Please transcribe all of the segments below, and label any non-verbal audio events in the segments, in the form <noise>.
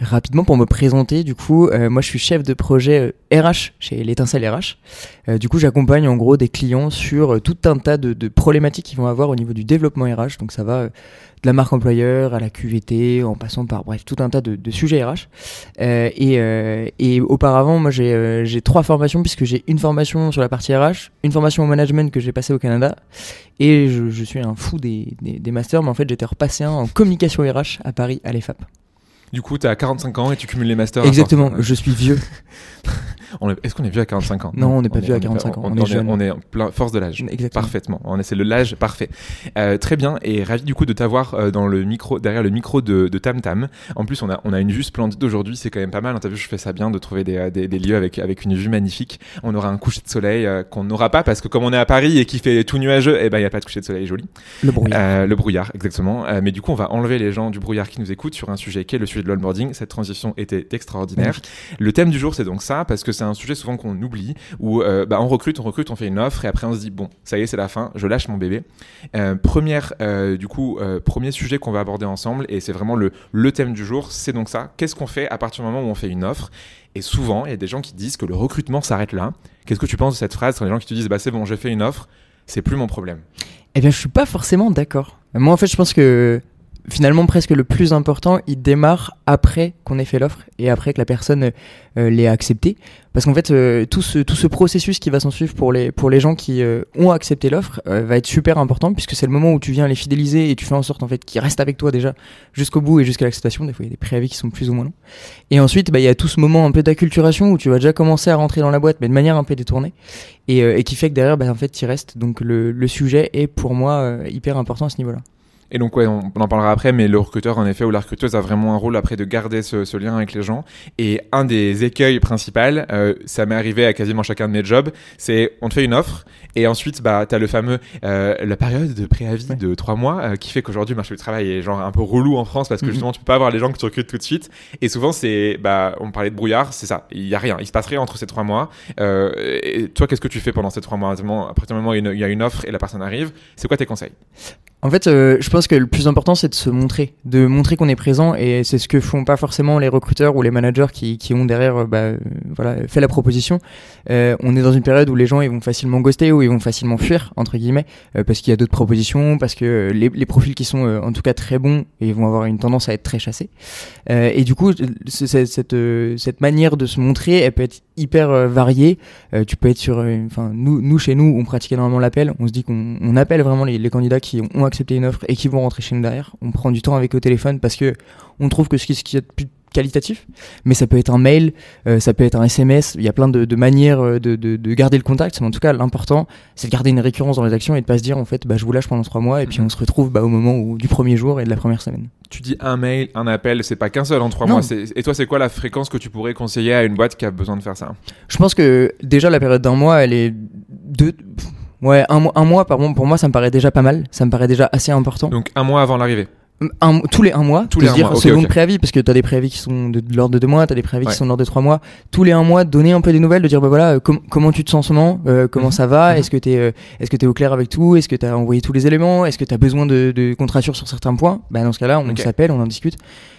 Rapidement pour me présenter, du coup, euh, moi je suis chef de projet euh, RH chez l'étincelle RH. Euh, du coup, j'accompagne en gros des clients sur euh, tout un tas de, de problématiques qu'ils vont avoir au niveau du développement RH. Donc ça va euh, de la marque employeur à la QVT, en passant par bref tout un tas de, de sujets RH. Euh, et, euh, et auparavant, moi j'ai euh, j'ai trois formations puisque j'ai une formation sur la partie RH, une formation au management que j'ai passée au Canada, et je, je suis un fou des, des, des masters, mais en fait j'étais repassé un en communication RH à Paris à l'EFAP. Du coup, t'as 45 ans et tu cumules les masters. Exactement, je suis vieux. <laughs> Est-ce qu'on est vieux à 45 ans? Non, on n'est pas vieux à est 45 pas- ans, on est jeune. On est en plein force de l'âge. Exactement. Parfaitement. On est- C'est le l'âge parfait. Euh, très bien. Et ravi du coup de t'avoir euh, dans le micro, derrière le micro de, de Tam Tam. En plus, on a, on a une vue splendide aujourd'hui. C'est quand même pas mal. hein. T'as vu, je fais ça bien de trouver des, euh, des, des lieux avec, avec une vue magnifique. On aura un coucher de soleil euh, qu'on n'aura pas parce que comme on est à Paris et qu'il fait tout nuageux, eh ben, il n'y a pas de coucher de soleil joli. Le bruit. Euh, le brouillard, exactement. Euh, mais du coup, on va enlever les gens du brouillard qui nous écoutent sur un sujet qui est le sujet de l'onboarding. Cette transition était extraordinaire. Magnifique. Le thème du jour, c'est donc ça, parce que c'est un sujet souvent qu'on oublie, où euh, bah, on recrute, on recrute, on fait une offre, et après on se dit, bon, ça y est, c'est la fin, je lâche mon bébé. Euh, première, euh, du coup, premier sujet qu'on va aborder ensemble, et c'est vraiment le, le thème du jour, c'est donc ça. Qu'est-ce qu'on fait à partir du moment où on fait une offre? Et souvent, il y a des gens qui disent que le recrutement s'arrête là. Qu'est-ce que tu penses de cette phrase? Quand les gens qui te disent, bah c'est bon, j'ai fait une offre, c'est plus mon problème. Eh bien, je suis pas forcément d'accord. Moi, en fait, je pense que finalement, presque le plus important, il démarre après qu'on ait fait l'offre et après que la personne euh, l'ait accepté. Parce qu'en fait, euh, tout, ce, tout ce processus qui va s'en suivre pour les, pour les gens qui euh, ont accepté l'offre euh, va être super important puisque c'est le moment où tu viens les fidéliser et tu fais en sorte en fait qu'ils restent avec toi déjà jusqu'au bout et jusqu'à l'acceptation. Des fois, il y a des préavis qui sont plus ou moins longs. Et ensuite, bah, il y a tout ce moment un peu d'acculturation où tu vas déjà commencer à rentrer dans la boîte, mais de manière un peu détournée et, euh, et qui fait que derrière, bah, en fait, tu restes. Donc le, le sujet est pour moi euh, hyper important à ce niveau-là. Et donc, ouais, on, on en parlera après, mais le recruteur, en effet, ou la recruteuse a vraiment un rôle après de garder ce, ce lien avec les gens. Et un des écueils principaux, euh, ça m'est arrivé à quasiment chacun de mes jobs, c'est on te fait une offre, et ensuite, bah, t'as le fameux, euh, la période de préavis Ouais. de trois mois, euh, qui fait qu'aujourd'hui, le marché du travail est genre un peu relou en France, parce que Mhm. justement, tu peux pas avoir les gens que tu recrutes tout de suite. Et souvent, c'est, bah, on parlait de brouillard, c'est ça. Il y a rien. Il se passe rien entre ces trois mois. Euh, et toi, qu'est-ce que tu fais pendant ces trois mois? À partir du moment où il y a une offre et la personne arrive, c'est quoi tes conseils? En fait, euh, je pense que le plus important, c'est de se montrer, de montrer qu'on est présent, et c'est ce que font pas forcément les recruteurs ou les managers qui, qui ont derrière, euh, bah, euh, voilà, fait la proposition. Euh, on est dans une période où les gens ils vont facilement ghoster ou ils vont facilement fuir entre guillemets, euh, parce qu'il y a d'autres propositions, parce que les, les profils qui sont en tout cas très bons ils vont avoir une tendance à être très chassés. Et du coup, ce- cette, cette, manière de se montrer, elle peut être hyper variée. Tu peux être sur, enfin, nous, nous chez nous, on pratique énormément l'appel. On se dit qu'on on appelle vraiment les, les candidats qui ont accepté une offre et qui vont rentrer chez nous derrière. On prend du temps avec au téléphone parce que on trouve que ce qui ce qui est de plus qualitatif, mais ça peut être un mail, euh, ça peut être un SMS. Il y a plein de, de manières euh, de, de, de garder le contact. Mais en tout cas, l'important, c'est de garder une récurrence dans les actions et de pas se dire en fait, bah, je vous lâche pendant trois mois et puis Mhm. on se retrouve bah, au moment où, du premier jour et de la première semaine. tu dis un mail, un appel, c'est pas qu'un seul en trois Non. mois. Et toi, c'est quoi la fréquence que tu pourrais conseiller à une boîte qui a besoin de faire ça? Je pense que déjà la période d'un mois, elle est deux. Ouais, un mois, un mois par mois, pour moi, ça me paraît déjà pas mal. Ça me paraît déjà assez important. Donc un mois avant l'arrivée. Un- tous les un mois, Tous les un dire mois, ok, seconde ok. préavis, parce que t'as des préavis qui sont de, de l'ordre de deux mois, t'as des préavis Ouais. qui sont de l'ordre de trois mois. Tous les un mois, donner un peu des nouvelles, de dire bah voilà, euh, com- comment tu te sens en ce moment, euh, comment Mhm. ça va, Mhm. est-ce que t'es, euh, est-ce que t'es au clair avec tout, est-ce que t'as envoyé tous les éléments, est-ce que t'as besoin de, de rassure sur certains points? Bah dans ce cas-là, on Ok. s'appelle, on en discute.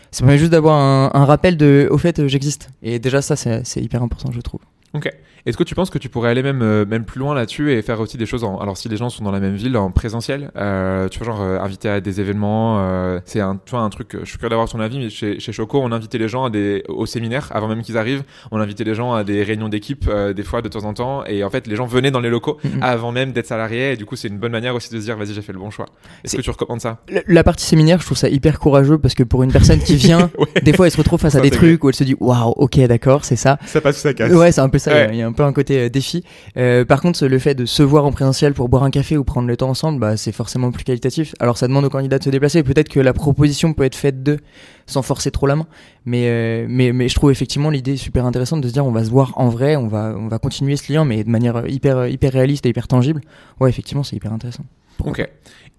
Ça permet juste d'avoir un, un rappel de, au fait, euh, j'existe. Et déjà ça, c'est hyper important, je trouve. Ok. Est-ce que tu penses que tu pourrais aller même, euh, même plus loin là-dessus et faire aussi des choses en... Alors, si les gens sont dans la même ville, en présentiel, euh, tu vois, genre euh, inviter à des événements, euh, c'est un, tu vois, un truc, je suis curieux d'avoir ton avis, mais chez, chez Choco, on invitait les gens à des, au séminaire avant même qu'ils arrivent. On invitait les gens à des réunions d'équipe, euh, des fois, de temps en temps. Et en fait, les gens venaient dans les locaux Mhm. avant même d'être salariés. Et du coup, c'est une bonne manière aussi de se dire, vas-y, j'ai fait le bon choix. Est-ce que tu recommandes ça? La- La partie séminaire, je trouve ça hyper courageux parce que pour une personne qui vient, <laughs> Ouais. des fois elle se retrouve face à des trucs où elle se dit waouh, ok, d'accord, c'est ça. Ça passe ou ça casse. Ouais, c'est un peu ça. Ouais. Il y a un peu un côté euh, défi. Euh, par contre, le fait de se voir en présentiel pour boire un café ou prendre le temps ensemble, bah, c'est forcément plus qualitatif. Alors, ça demande aux candidats de se déplacer. Peut-être que la proposition peut être faite d'eux sans forcer trop la main. Mais, euh, mais, mais je trouve effectivement l'idée super intéressante de se dire on va se voir en vrai, on va, on va continuer ce lien, mais de manière hyper, hyper réaliste et hyper tangible. Ouais, effectivement, c'est hyper intéressant. Ok.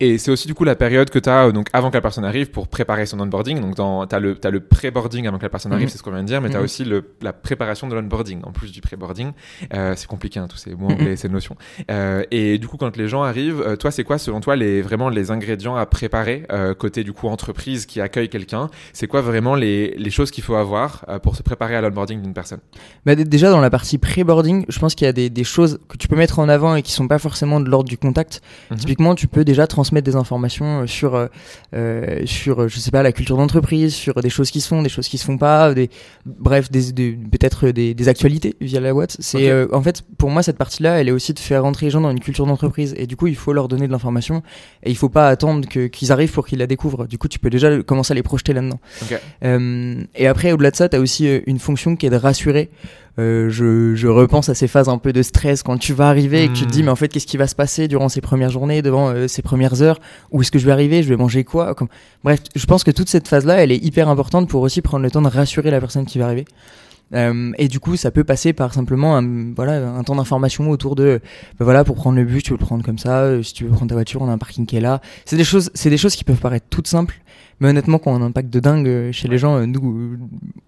Et c'est aussi du coup la période que tu as donc avant que la personne arrive pour préparer son onboarding. Donc tu as le, pré-boarding avant que la personne arrive, Mhm. c'est ce qu'on vient de dire, mais tu as Mhm. aussi le, la préparation de l'onboarding en plus du pré-boarding. Euh, c'est compliqué hein, tous ces mots Mhm. anglais, ces notions. Euh, et du coup quand les gens arrivent, euh, toi c'est quoi selon toi les, vraiment les ingrédients à préparer euh, côté du coup entreprise qui accueille quelqu'un? C'est quoi vraiment les, les choses qu'il faut avoir euh, pour se préparer à l'onboarding d'une personne? Bah, déjà dans la partie pré-boarding, je pense qu'il y a des, des choses que tu peux mettre en avant et qui sont pas forcément de l'ordre du contact. Typiquement, tu peux déjà transmettre des informations euh, sur, euh, euh, sur, je sais pas, la culture d'entreprise, sur des choses qui se font, des choses qui se font pas, des, bref, des, des- peut-être des, des actualités via la boîte. C'est, euh, en fait, pour moi, cette partie-là, elle est aussi de faire rentrer les gens dans une culture d'entreprise. Et du coup, il faut leur donner de l'information et il faut pas attendre que, qu'ils arrivent pour qu'ils la découvrent. Du coup, tu peux déjà commencer à les projeter là-dedans. Ok. Euh, et après, au-delà de ça, tu as aussi une fonction qui est de rassurer. Euh, je, je repense à ces phases un peu de stress quand tu vas arriver et que tu te dis, Mhm. mais en fait, qu'est-ce qui va se passer durant ces premières journées, devant euh, ces premières heures? Où est-ce que je vais arriver? Je vais manger quoi? Comme... Bref, je pense que toute cette phase-là, elle est hyper importante pour aussi prendre le temps de rassurer la personne qui va arriver. Euh, et du coup, ça peut passer par simplement un, voilà, un temps d'information autour de, ben voilà, pour prendre le bus, tu veux le prendre comme ça. euh, Si tu veux prendre ta voiture, on a un parking qui est là. C'est des choses, c'est des choses qui peuvent paraître toutes simples, mais honnêtement, quand on a un impact de dingue euh, chez les gens, euh, nous, euh,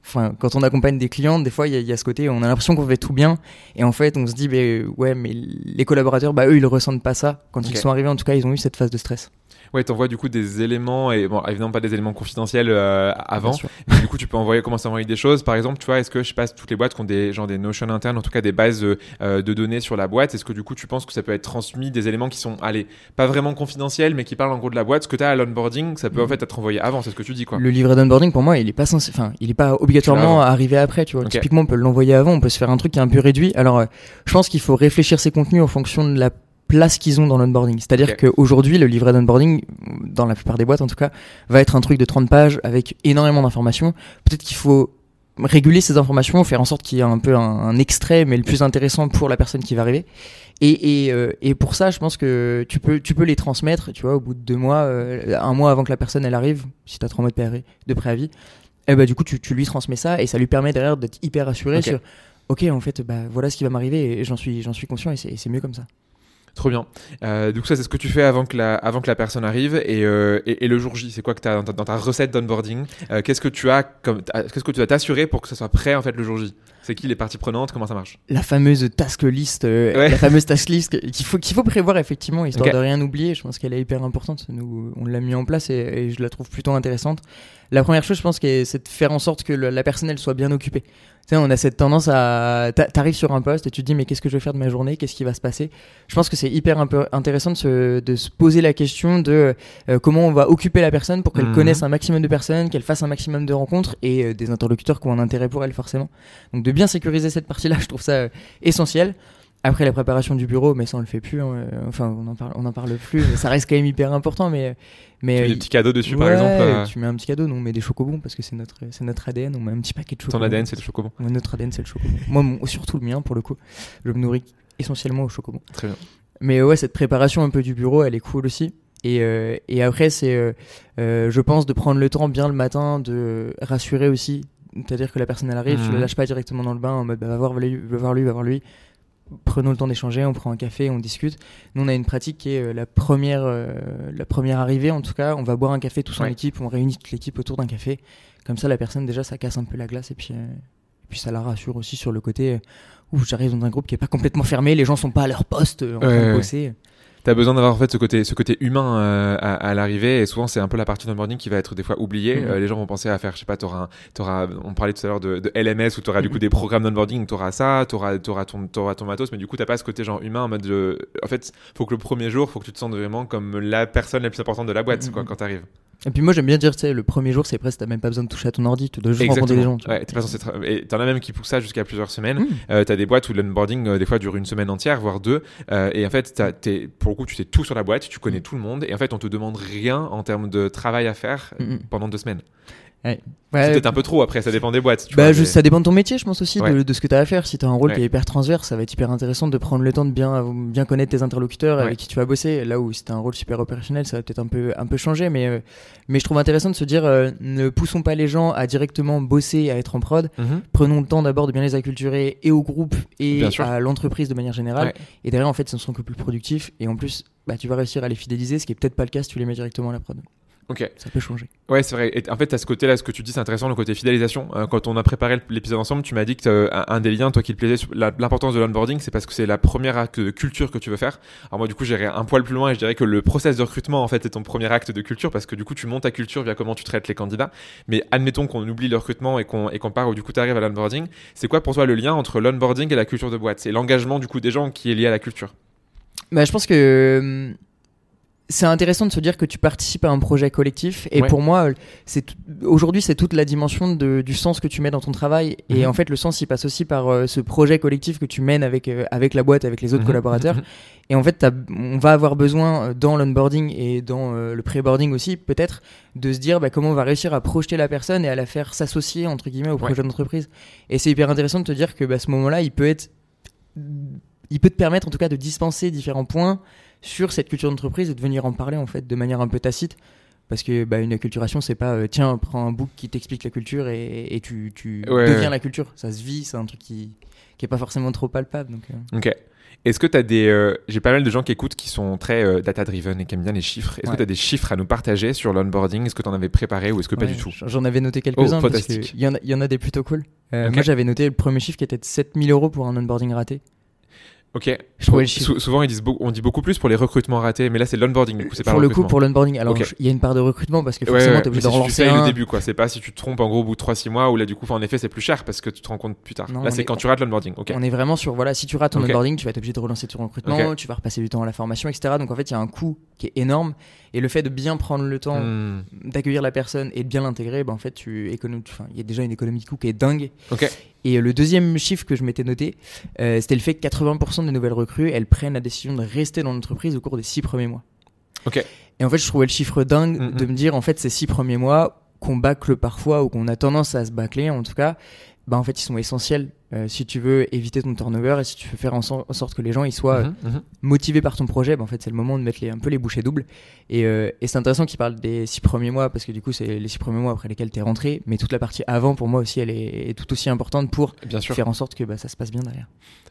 enfin, quand on accompagne des clients, des fois, il y, a- il y a ce côté, on a l'impression qu'on fait tout bien, et en fait, on se dit, ben ouais, mais les collaborateurs, bah eux, ils ressentent pas ça. Quand ils sont arrivés, en tout cas, ils ont eu cette phase de stress. Ouais, t'envoies du coup des éléments et bon évidemment pas des éléments confidentiels euh, avant. Mais du coup, tu peux envoyer, commencer à envoyer des choses. Par exemple, tu vois, est-ce que je sais pas, toutes les boîtes qui ont des genre des notions internes, en tout cas des bases euh, de données sur la boîte, est-ce que du coup, tu penses que ça peut être transmis des éléments qui sont, allez, pas vraiment confidentiels, mais qui parlent en gros de la boîte? Ce que tu as à l'onboarding, ça peut en Mhm. fait être envoyé avant. C'est ce que tu dis, quoi. Le livret d'onboarding, pour moi, il est pas censé, enfin, il est pas obligatoirement arrivé après, tu vois. Ok. Typiquement, on peut l'envoyer avant, on peut se faire un truc qui est un peu réduit. Alors, euh, je pense qu'il faut réfléchir ces contenus en fonction de la place qu'ils ont dans l'onboarding. C'est-à-dire qu'aujourd'hui, le livret d'onboarding, dans la plupart des boîtes en tout cas, va être un truc de 30 pages avec énormément d'informations. Peut-être qu'il faut réguler ces informations, faire en sorte qu'il y ait un peu un, un extrait, mais le plus intéressant pour la personne qui va arriver. Et, et, euh, et pour ça, je pense que tu peux, tu peux les transmettre, tu vois, au bout de deux mois, euh, un mois avant que la personne elle arrive, si tu as trois mois de préavis, de préavis, et bah, du coup, tu, tu lui transmets ça et ça lui permet derrière d'être hyper rassuré Ok. sur Ok, en fait, bah, voilà ce qui va m'arriver et j'en suis, j'en suis conscient et c'est mieux comme ça. Trop bien. Euh, coup, ça, c'est ce que tu fais avant que la, avant que la personne arrive. Et, euh, et, et le jour J, c'est quoi que tu as dans ta, dans ta recette d'onboarding Euh, Qu'est-ce que tu as comme, qu'est-ce que tu vas t'assurer pour que ça soit prêt en fait le jour J? C'est qui les parties prenantes? Comment ça marche? La fameuse task list, Ouais. la fameuse task list qu'il faut, qu'il faut prévoir effectivement, histoire de rien oublier. Je pense qu'elle est hyper importante. Nous, on l'a mis en place et, et je la trouve plutôt intéressante. La première chose, je pense, c'est de faire en sorte que le- la personne elle soit bien occupée. Tu sais, on a cette tendance à. t'a- T'arrives sur un poste et tu te dis, mais qu'est-ce que je vais faire de ma journée? Qu'est-ce qui va se passer? Je pense que c'est hyper intéressant de se, de se poser la question de euh, comment on va occuper la personne pour qu'elle Mhm. connaisse un maximum de personnes, qu'elle fasse un maximum de rencontres et euh, des interlocuteurs qui ont un intérêt pour elle, forcément. Donc de bien sécuriser cette partie-là, je trouve ça euh, essentiel. Après la préparation du bureau, mais ça on le fait plus. hein, euh, enfin, on en parle, on en parle plus. mais ça reste quand même hyper important. Mais mais Tu mets euh, des petits cadeaux dessus, par exemple euh, Tu mets un petit cadeau, nous on met des chocobons parce que c'est notre, c'est notre ADN. On met un petit paquet de Ton chocobons. ADN, c'est le chocobon. Ouais, Notre ADN, c'est le chocobon. Moi, mon- surtout le mien, pour le coup. Je me nourris essentiellement au chocobon. Très bien. Mais ouais, cette préparation un peu du bureau, elle est cool aussi. Et, euh, et après, c'est, euh, euh, je pense, de prendre le temps bien le matin, de rassurer aussi. C'est-à-dire que la personne, elle arrive, tu Mhm. la lâches pas directement dans le bain en mode bah, va, voir lui, va voir lui, va voir lui. Prenons le temps d'échanger, on prend un café, on discute. Nous, on a une pratique qui est euh, la première, euh, la première arrivée, en tout cas. On va boire un café tous en Ouais. équipe, on réunit toute l'équipe autour d'un café. Comme ça, la personne, déjà, ça casse un peu la glace et puis, euh, et puis ça la rassure aussi sur le côté où j'arrive dans un groupe qui est pas complètement fermé, les gens sont pas à leur poste en train de ouais. T'as besoin d'avoir en fait ce côté, ce côté humain euh, à, à l'arrivée et souvent c'est un peu la partie d'onboarding qui va être des fois oubliée. Mhm. Euh, les gens vont penser à faire, je sais pas, t'auras, un- t'auras, on parlait tout à l'heure de, de LMS où t'auras du coup Mhm. des programmes d'onboarding, t'auras ça, t'auras, t'auras ton, t'auras ton matos, mais du coup t'as pas ce côté genre humain en mode, de- en fait, faut que le premier jour, faut que tu te sentes vraiment comme la personne la plus importante de la boîte, Mhm. quoi, quand t'arrives. Et puis moi j'aime bien dire, tu sais, le premier jour c'est presque, t'as même pas besoin de toucher à ton ordi, tu dois juste rencontrer des gens. tu. Ouais, t'es pas censé tra- et t'en as même qui poussent ça jusqu'à plusieurs semaines. Mhm. Euh, t'as des boîtes où l'onboarding euh, des fois dure une semaine entière, voire deux. Euh, et en fait, t'as- t'es, pour le coup, tu sais tout sur la boîte, tu connais tout le monde. Et en fait, on te demande rien en termes de travail à faire Mhm. pendant deux semaines. Ouais. C'est peut-être un peu trop après, ça dépend des boîtes. tu Bah, vois, mais- ça dépend de ton métier, je pense aussi, de, Ouais. de ce que tu as à faire. Si tu as un rôle qui est hyper transverse, ça va être hyper intéressant de prendre le temps de bien, bien connaître tes interlocuteurs avec qui tu vas bosser. Là où si tu as un rôle super opérationnel, ça va peut-être un peu, un peu changer. Mais, euh, mais je trouve intéressant de se dire euh, ne poussons pas les gens à directement bosser, à être en prod. Mhm. Prenons le temps d'abord de bien les acculturer et au groupe et à l'entreprise de manière générale. Et derrière, en fait, ce ne sont que plus productifs. Et en plus, bah, tu vas réussir à les fidéliser, ce qui est peut-être pas le cas si tu les mets directement à la prod. Ok. Ça peut changer. Ouais, c'est vrai. Et en fait, à ce côté-là, ce que tu dis, c'est intéressant, le côté fidélisation. Euh, quand on a préparé l'épisode ensemble, tu m'as dit que euh, un- des liens, toi, qui te plaisait, l'importance de l'onboarding, c'est parce que c'est la première acte de culture que tu veux faire. Alors moi, du coup, j'irais un poil plus loin et je dirais que le process de recrutement, en fait, est ton premier acte de culture parce que du coup, tu montes ta culture via comment tu traites les candidats. Mais admettons qu'on oublie le recrutement et qu'on part où du coup, tu arrives à l'onboarding. C'est quoi pour toi le lien entre l'onboarding et la culture de boîte? C'est l'engagement du coup des gens qui est lié à la culture? Bah, je pense que euh, c'est intéressant de se dire que tu participes à un projet collectif. Et Ouais. pour moi, euh, c'est aujourd'hui, c'est toute la dimension de- du sens que tu mets dans ton travail. Et Mhm. en fait, le sens, il passe aussi par euh, ce projet collectif que tu mènes avec, euh, avec la boîte, avec les autres Mhm. collaborateurs. Mhm. Et en fait, on va avoir besoin dans l'onboarding et dans euh, le pré-boarding aussi, peut-être, de se dire bah, comment on va réussir à projeter la personne et à la faire s'associer, entre guillemets, au Ouais. projet d'entreprise. Et c'est hyper intéressant de te dire que bah, ce moment-là, il peut être. Il peut te permettre en tout cas de dispenser différents points sur cette culture d'entreprise et de venir en parler en fait de manière un peu tacite. Parce que bah, une acculturation, c'est pas euh, tiens, prends un book qui t'explique la culture et, et tu, tu Ouais, deviens ouais. la culture. Ça se vit, c'est un truc qui, qui est pas forcément trop palpable. Donc, euh. Ok. Est-ce que tu as des. euh, J'ai pas mal de gens qui écoutent qui sont très data-driven et qui aiment bien les chiffres. Est-ce Ouais. que tu as des chiffres à nous partager sur l'onboarding? Est-ce que tu en avais préparé ou est-ce que pas du tout? J'en avais noté quelques-uns. Oh, parce fantastique. que Il y, en a- il y en a des plutôt cool. Moi, j'avais noté le premier chiffre qui était de 7000 euros pour un onboarding raté. Ok. Je trouvais le chiffre. Sou- souvent, ils disent on dit beaucoup plus pour les recrutements ratés, mais là, c'est l'onboarding. Du coup, c'est pas Pour le coup, pour l'onboarding, alors il y a une part de recrutement parce que Ouais, forcément, ouais, t'es obligé d'en c'est si un. le début, quoi. C'est pas si tu te trompes en gros au bout de 3-6 mois ou là, du coup, en effet, c'est plus cher parce que tu te rends compte plus tard. Non, là, c'est est- quand tu rates l'onboarding. Ok. On est vraiment sur, voilà, si tu rates ton onboarding, tu vas être obligé de relancer ton recrutement, tu vas repasser du temps à la formation, etc. Donc en fait, il y a un coût qui est énorme. Et le fait de bien prendre le temps Hmm. d'accueillir la personne et de bien l'intégrer, ben, en fait, tu économies. Enfin, il y a déjà une économie de coût qui est dingue. Ok. Et euh, le deuxième chiffre que je m'étais noté, euh, c'était le fait que 80% des nouvelles recrues, elles prennent la décision de rester dans l'entreprise au cours des six premiers mois. Ok. Et en fait, je trouvais le chiffre dingue Mm, de mm. me dire, en fait, ces six premiers mois qu'on bâcle parfois ou qu'on a tendance à se bâcler, en tout cas, bah, en fait, ils sont essentiels euh, si tu veux éviter ton turnover et si tu veux faire en, sor- en sorte que les gens ils soient euh, Mhm, mhm. motivés par ton projet. Bah, en fait, c'est le moment de mettre les, un peu les bouchées doubles. Et, euh, et c'est intéressant qu'il parle des six premiers mois parce que du coup, c'est les six premiers mois après lesquels tu es rentré. Mais toute la partie avant, pour moi aussi, elle est, est tout aussi importante pour Bien sûr. faire en sorte que bah, ça se passe bien derrière.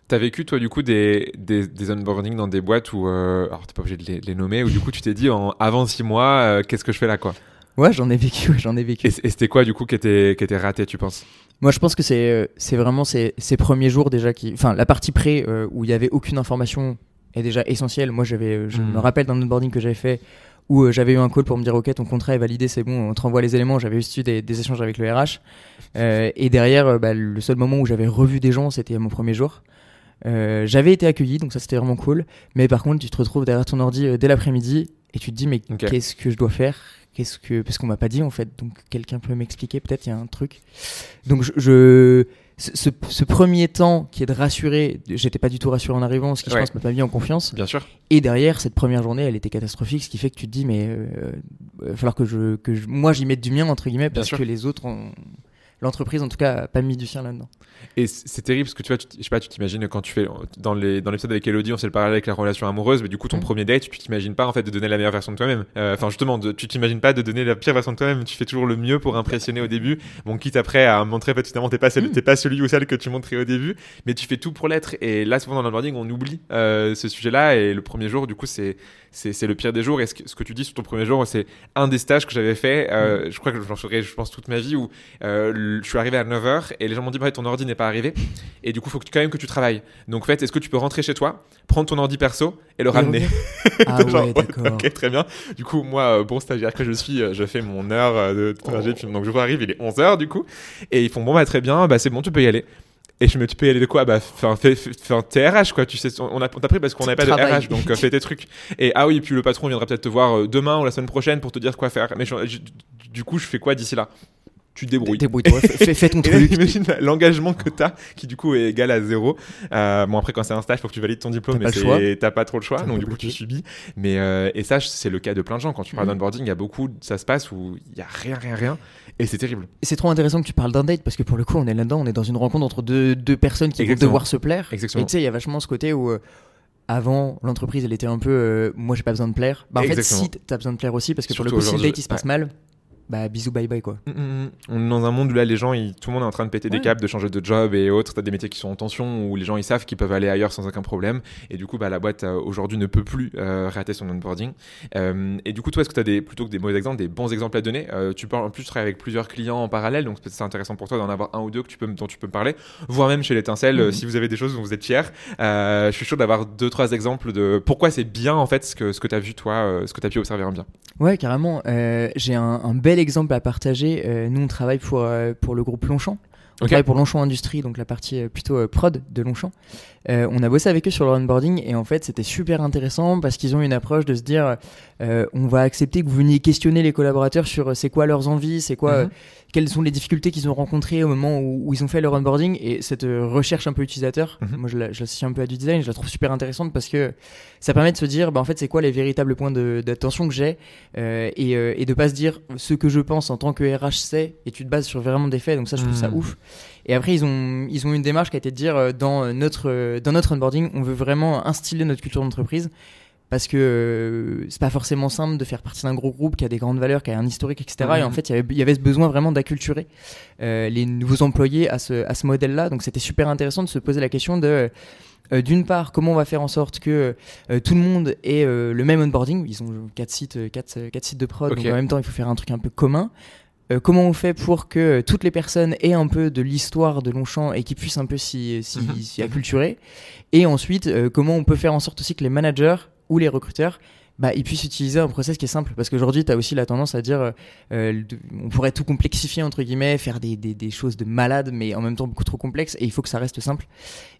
T'as vécu, toi, du coup, des, des, des onboarding dans des boîtes où. euh, alors, t'es pas obligé de les, nommer, où du coup, tu t'es dit, en, avant 6 mois, euh, qu'est-ce que je fais là, quoi? Ouais, j'en ai vécu, ouais, j'en ai vécu. Et, c'était quoi, du coup, qui était, qui était raté, tu penses? Moi, je pense que c'est euh, c'est vraiment ces, ces premiers jours déjà qui, enfin, la partie pré euh, où il y avait aucune information est déjà essentielle. Moi, j'avais, euh, je me rappelle d'un onboarding que j'avais fait où euh, j'avais eu un call pour me dire ok, ton contrat est validé, c'est bon, on te renvoie les éléments. J'avais eu des, des échanges avec le RH Euh, et derrière, euh, bah, le seul moment où j'avais revu des gens, c'était mon premier jour. Euh, j'avais été accueilli, donc ça c'était vraiment cool. Mais par contre, tu te retrouves derrière ton ordi dès l'après-midi et tu te dis mais qu'est-ce que je dois faire? Qu'est-ce que parce qu'on m'a pas dit en fait, donc quelqu'un peut m'expliquer peut-être il y a un truc. Donc je, je- ce, ce- premier temps qui est de rassurer, j'étais pas du tout rassuré en arrivant, ce qui Ouais. je pense m'a pas mis en confiance. Bien sûr. Et derrière cette première journée, elle était catastrophique, ce qui fait que tu te dis mais euh, il va falloir que je que je- moi j'y mette du mien entre guillemets parce que les autres ont l'entreprise en tout cas a pas mis du sien là-dedans. Et c'est terrible parce que tu vois, tu, je sais pas, tu t'imagines quand tu fais dans les dans l'épisode avec Elodie, on s'est le parallèle avec la relation amoureuse, mais du coup ton Mm. premier date, tu t'imagines pas en fait de donner la meilleure version de toi-même. Euh, Enfin justement, de, tu t'imagines pas de donner la pire version de toi-même. Tu fais toujours le mieux pour impressionner au début. Bon, quitte après à montrer fait, finalement t'es pas celle- Mm. t'es pas celui ou celle que tu montrais au début, mais tu fais tout pour l'être. Et là, souvent dans l'onboarding, on oublie euh, ce sujet-là. Et le premier jour, du coup, c'est c'est le pire des jours. Et ce que, ce que tu dis sur ton premier jour, c'est un des stages que j'avais fait. Euh, Je crois que j'en ferai, je pense, toute ma vie où euh, je suis arrivé à 9h et les gens m'ont dit bah, ton ordi n'est pas arrivé et du coup il faut que, quand même que tu travailles. Donc en fait, est-ce que tu peux rentrer chez toi, prendre ton ordi perso et le ramener? <laughs> Ah ouais, d'accord. ok, très bien. Du coup, moi, euh, bon stagiaire que je suis, euh, je fais mon heure euh, de trajet. puis- Donc je arrive, il est 11h du coup. Et ils font bon, bah très bien, bah c'est bon, tu peux y aller. Et je me dis, tu peux y aller de quoi? Bah, fais, fais, fais- fais un TRH, quoi. Tu sais, on a- on t'a pris parce qu'on n'avait pas de. RH, donc fais tes trucs. Et ah oui, puis le patron viendra peut-être te voir demain ou la semaine prochaine pour te dire quoi faire. Mais je- du coup, je fais quoi d'ici là? Tu te débrouilles. Débrouille-toi, fais, ton <laughs> truc. imagine l'engagement que t'as, qui du coup est égal à zéro. Euh, bon après quand c'est un stage, faut que tu valides ton diplôme, T'as mais t'as pas trop le choix, donc du coup tu subis. Mais euh, et ça c'est le cas de plein de gens. Quand tu parles Mhm. d'onboarding, il y a beaucoup, ça se passe où il y a rien, rien, rien, et c'est terrible. C'est trop intéressant que tu parles d'un date parce que pour le coup, on est là-dedans, on est dans une rencontre entre deux, deux personnes qui Exactement. vont devoir se plaire. Exactement. Et tu sais, il y a vachement ce côté où. euh, avant, l'entreprise, elle était un peu. euh, moi, j'ai pas besoin de plaire. Bah, en fait, si t'as besoin de plaire aussi, parce que pour le coup, si le date il se passe ouais. mal, bah bisous, bye bye quoi. Mm, mm, mm. On est dans un monde où là les gens, ils- tout le monde est en train de péter des câbles, de changer de job et autres. T'as des métiers qui sont en tension où les gens ils savent qu'ils peuvent aller ailleurs sans aucun problème. Et du coup, bah, la boîte euh, aujourd'hui ne peut plus euh, rater son onboarding. Euh, et du coup, toi, est-ce que tu as des, plutôt que des mauvais exemples, des bons exemples à donner? Euh, Tu parles en plus, tu travailles avec plusieurs clients en parallèle, donc peut-être c'est intéressant pour toi d'en avoir un ou deux que tu peux, dont tu peux me parler, voire même chez l'étincelle, euh, Mhm. si vous avez des choses dont vous êtes fiers. Euh, je suis chaud d'avoir deux, trois exemples de pourquoi c'est bien en fait ce que, ce que tu as vu toi, euh, ce que tu as pu observer en bien. Ouais, carrément. Euh, j'ai un, un bel exemple à partager. Euh, nous, on travaille pour, euh, pour le groupe Longchamp. On travaille pour Longchamp Industrie, donc la partie euh, plutôt prod de Longchamp. Euh, on a bossé avec eux sur leur onboarding et en fait, c'était super intéressant parce qu'ils ont une approche de se dire euh, on va accepter que vous veniez questionner les collaborateurs sur c'est quoi leurs envies, c'est quoi, Mhm. Quelles sont les difficultés qu'ils ont rencontrées au moment où, où ils ont fait leur onboarding et cette euh, recherche un peu utilisateur. Mhm. Moi, je la- je l'associe un peu à du design, je la trouve super intéressante parce que ça permet de se dire bah, en fait, c'est quoi les véritables points d'attention que j'ai euh, et, euh, et de pas se dire ce que je pense en tant que RH c'est et tu te bases sur vraiment des faits donc ça je trouve ça Mhm. ouf et après ils ont ils ont une démarche qui a été de dire euh, dans notre dans notre onboarding on veut vraiment instiller notre culture d'entreprise parce que euh, c'est pas forcément simple de faire partie d'un gros groupe qui a des grandes valeurs, qui a un historique, etc. Et en fait, il y avait- il y avait ce besoin vraiment d'acculturer euh, les nouveaux employés à ce, à ce modèle-là. Donc c'était super intéressant de se poser la question de, euh, d'une part, comment on va faire en sorte que euh, tout le monde ait euh, le même onboarding. Ils ont quatre sites, quatre, quatre sites de prod, Ok. donc en même temps, il faut faire un truc un peu commun. Comment on fait pour que toutes les personnes aient un peu de l'histoire de Longchamp et qu'ils puissent un peu s'y Mhm. acculturer? Et ensuite, comment on peut faire en sorte aussi que les managers ou les recruteurs bah, ils puissent utiliser un process qui est simple. Parce qu'aujourd'hui, tu as aussi la tendance à dire euh, euh, on pourrait tout complexifier, entre guillemets, faire des, des, des choses de malade, mais en même temps beaucoup trop complexes, et il faut que ça reste simple.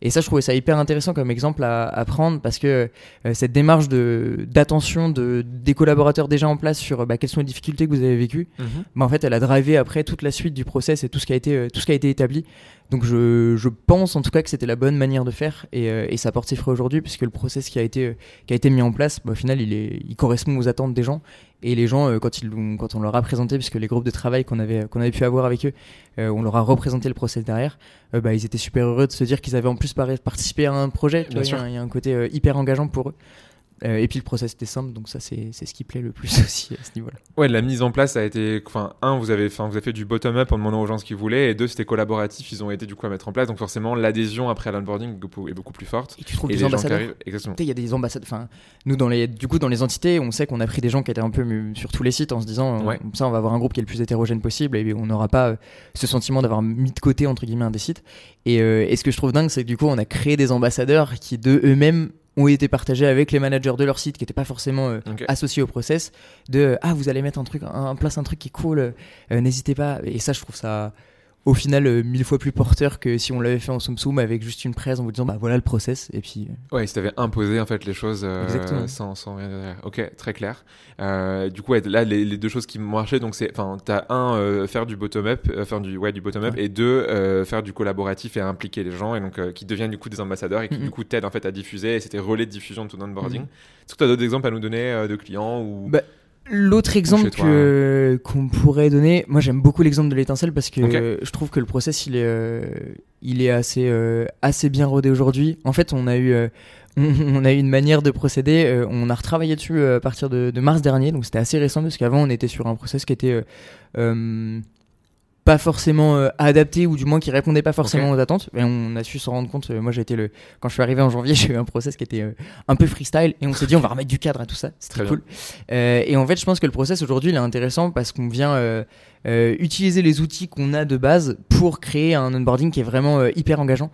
Et ça, je trouvais ça hyper intéressant comme exemple à, à prendre, parce que euh, cette démarche d'attention de, des collaborateurs déjà en place sur bah, quelles sont les difficultés que vous avez vécues, Mhm. bah, en fait, elle a drivé après toute la suite du process et tout ce qui a été, tout ce qui a été établi. Donc je, je pense en tout cas que c'était la bonne manière de faire et, euh, et ça porte ses fruits aujourd'hui puisque le process qui a été, euh, qui a été mis en place, bah, au final, il, est, il correspond aux attentes des gens. Et les gens, euh, quand, ils, quand on leur a présenté, puisque les groupes de travail qu'on avait, qu'on avait pu avoir avec eux, on leur a représenté le process derrière, bah, ils étaient super heureux de se dire qu'ils avaient en plus par- participé à un projet. Il y y, a un côté hyper engageant pour eux. Euh, et puis le process était simple, donc ça c'est ce qui plaît le plus <laughs> aussi à ce niveau-là. Ouais, la mise en place a été. Enfin, un, vous avez, enfin, vous avez fait du bottom-up en demandant aux gens ce qu'ils voulaient, et deux, c'était collaboratif, ils ont été du coup à mettre en place. Donc forcément, l'adhésion après l'onboarding est beaucoup- plus forte. Et tu trouves Et des les gens qui ambassadeurs. arrivent, exactement. Il y a des ambassades. Enfin, nous, dans les, du coup, dans les entités, on sait qu'on a pris des gens qui étaient un peu euh, sur tous les sites en se disant, euh, Ouais. ça, on va avoir un groupe qui est le plus hétérogène possible et on n'aura pas ce sentiment d'avoir mis de côté, entre guillemets, un des sites. Et, euh, et ce que je trouve dingue, c'est que du coup, on a créé des ambassadeurs qui, de eux-mêmes, ont été partagés avec les managers de leur site qui n'étaient pas forcément euh, associés au process de ah vous allez mettre un truc en place un truc qui est cool euh, n'hésitez pas. Et ça je trouve ça au final euh, mille fois plus porteur que si on l'avait fait en soum soum avec juste une presse en vous disant bah voilà le process et puis euh, Ouais, si t'avais imposé en fait les choses euh, sans, sans rien derrière. Ok, très clair. Du coup, ouais, là, les, les deux choses qui marchaient, donc c'est, enfin, t'as un faire du bottom up, faire du, ouais, du bottom up, Ouais. et deux faire du collaboratif et impliquer les gens, et donc qui deviennent du coup des ambassadeurs et qui du coup t'aident en fait à diffuser. Et c'était relais de diffusion de ton onboarding. Mhm. Est-ce que t'as d'autres exemples à nous donner de clients ou Bah, L'autre exemple que- qu'on pourrait donner, moi j'aime beaucoup l'exemple de l'étincelle parce que je trouve que le process il est, euh, il est assez, euh, assez bien rodé aujourd'hui. En fait, on a eu, euh, on, <laughs> on a eu une manière de procéder. on a retravaillé dessus à partir de, de mars dernier, donc c'était assez récent parce qu'avant on était sur un process qui était pas forcément euh, adapté ou du moins qui répondait pas forcément aux attentes. Et on a su s'en rendre compte euh, moi j'ai été le quand je suis arrivé en janvier <laughs> j'ai eu un process qui était euh, un peu freestyle et on s'est dit on va remettre du cadre à tout ça. C'est très cool. Et en fait je pense que le process aujourd'hui il est intéressant parce qu'on vient utiliser les outils qu'on a de base pour créer un onboarding qui est vraiment hyper engageant.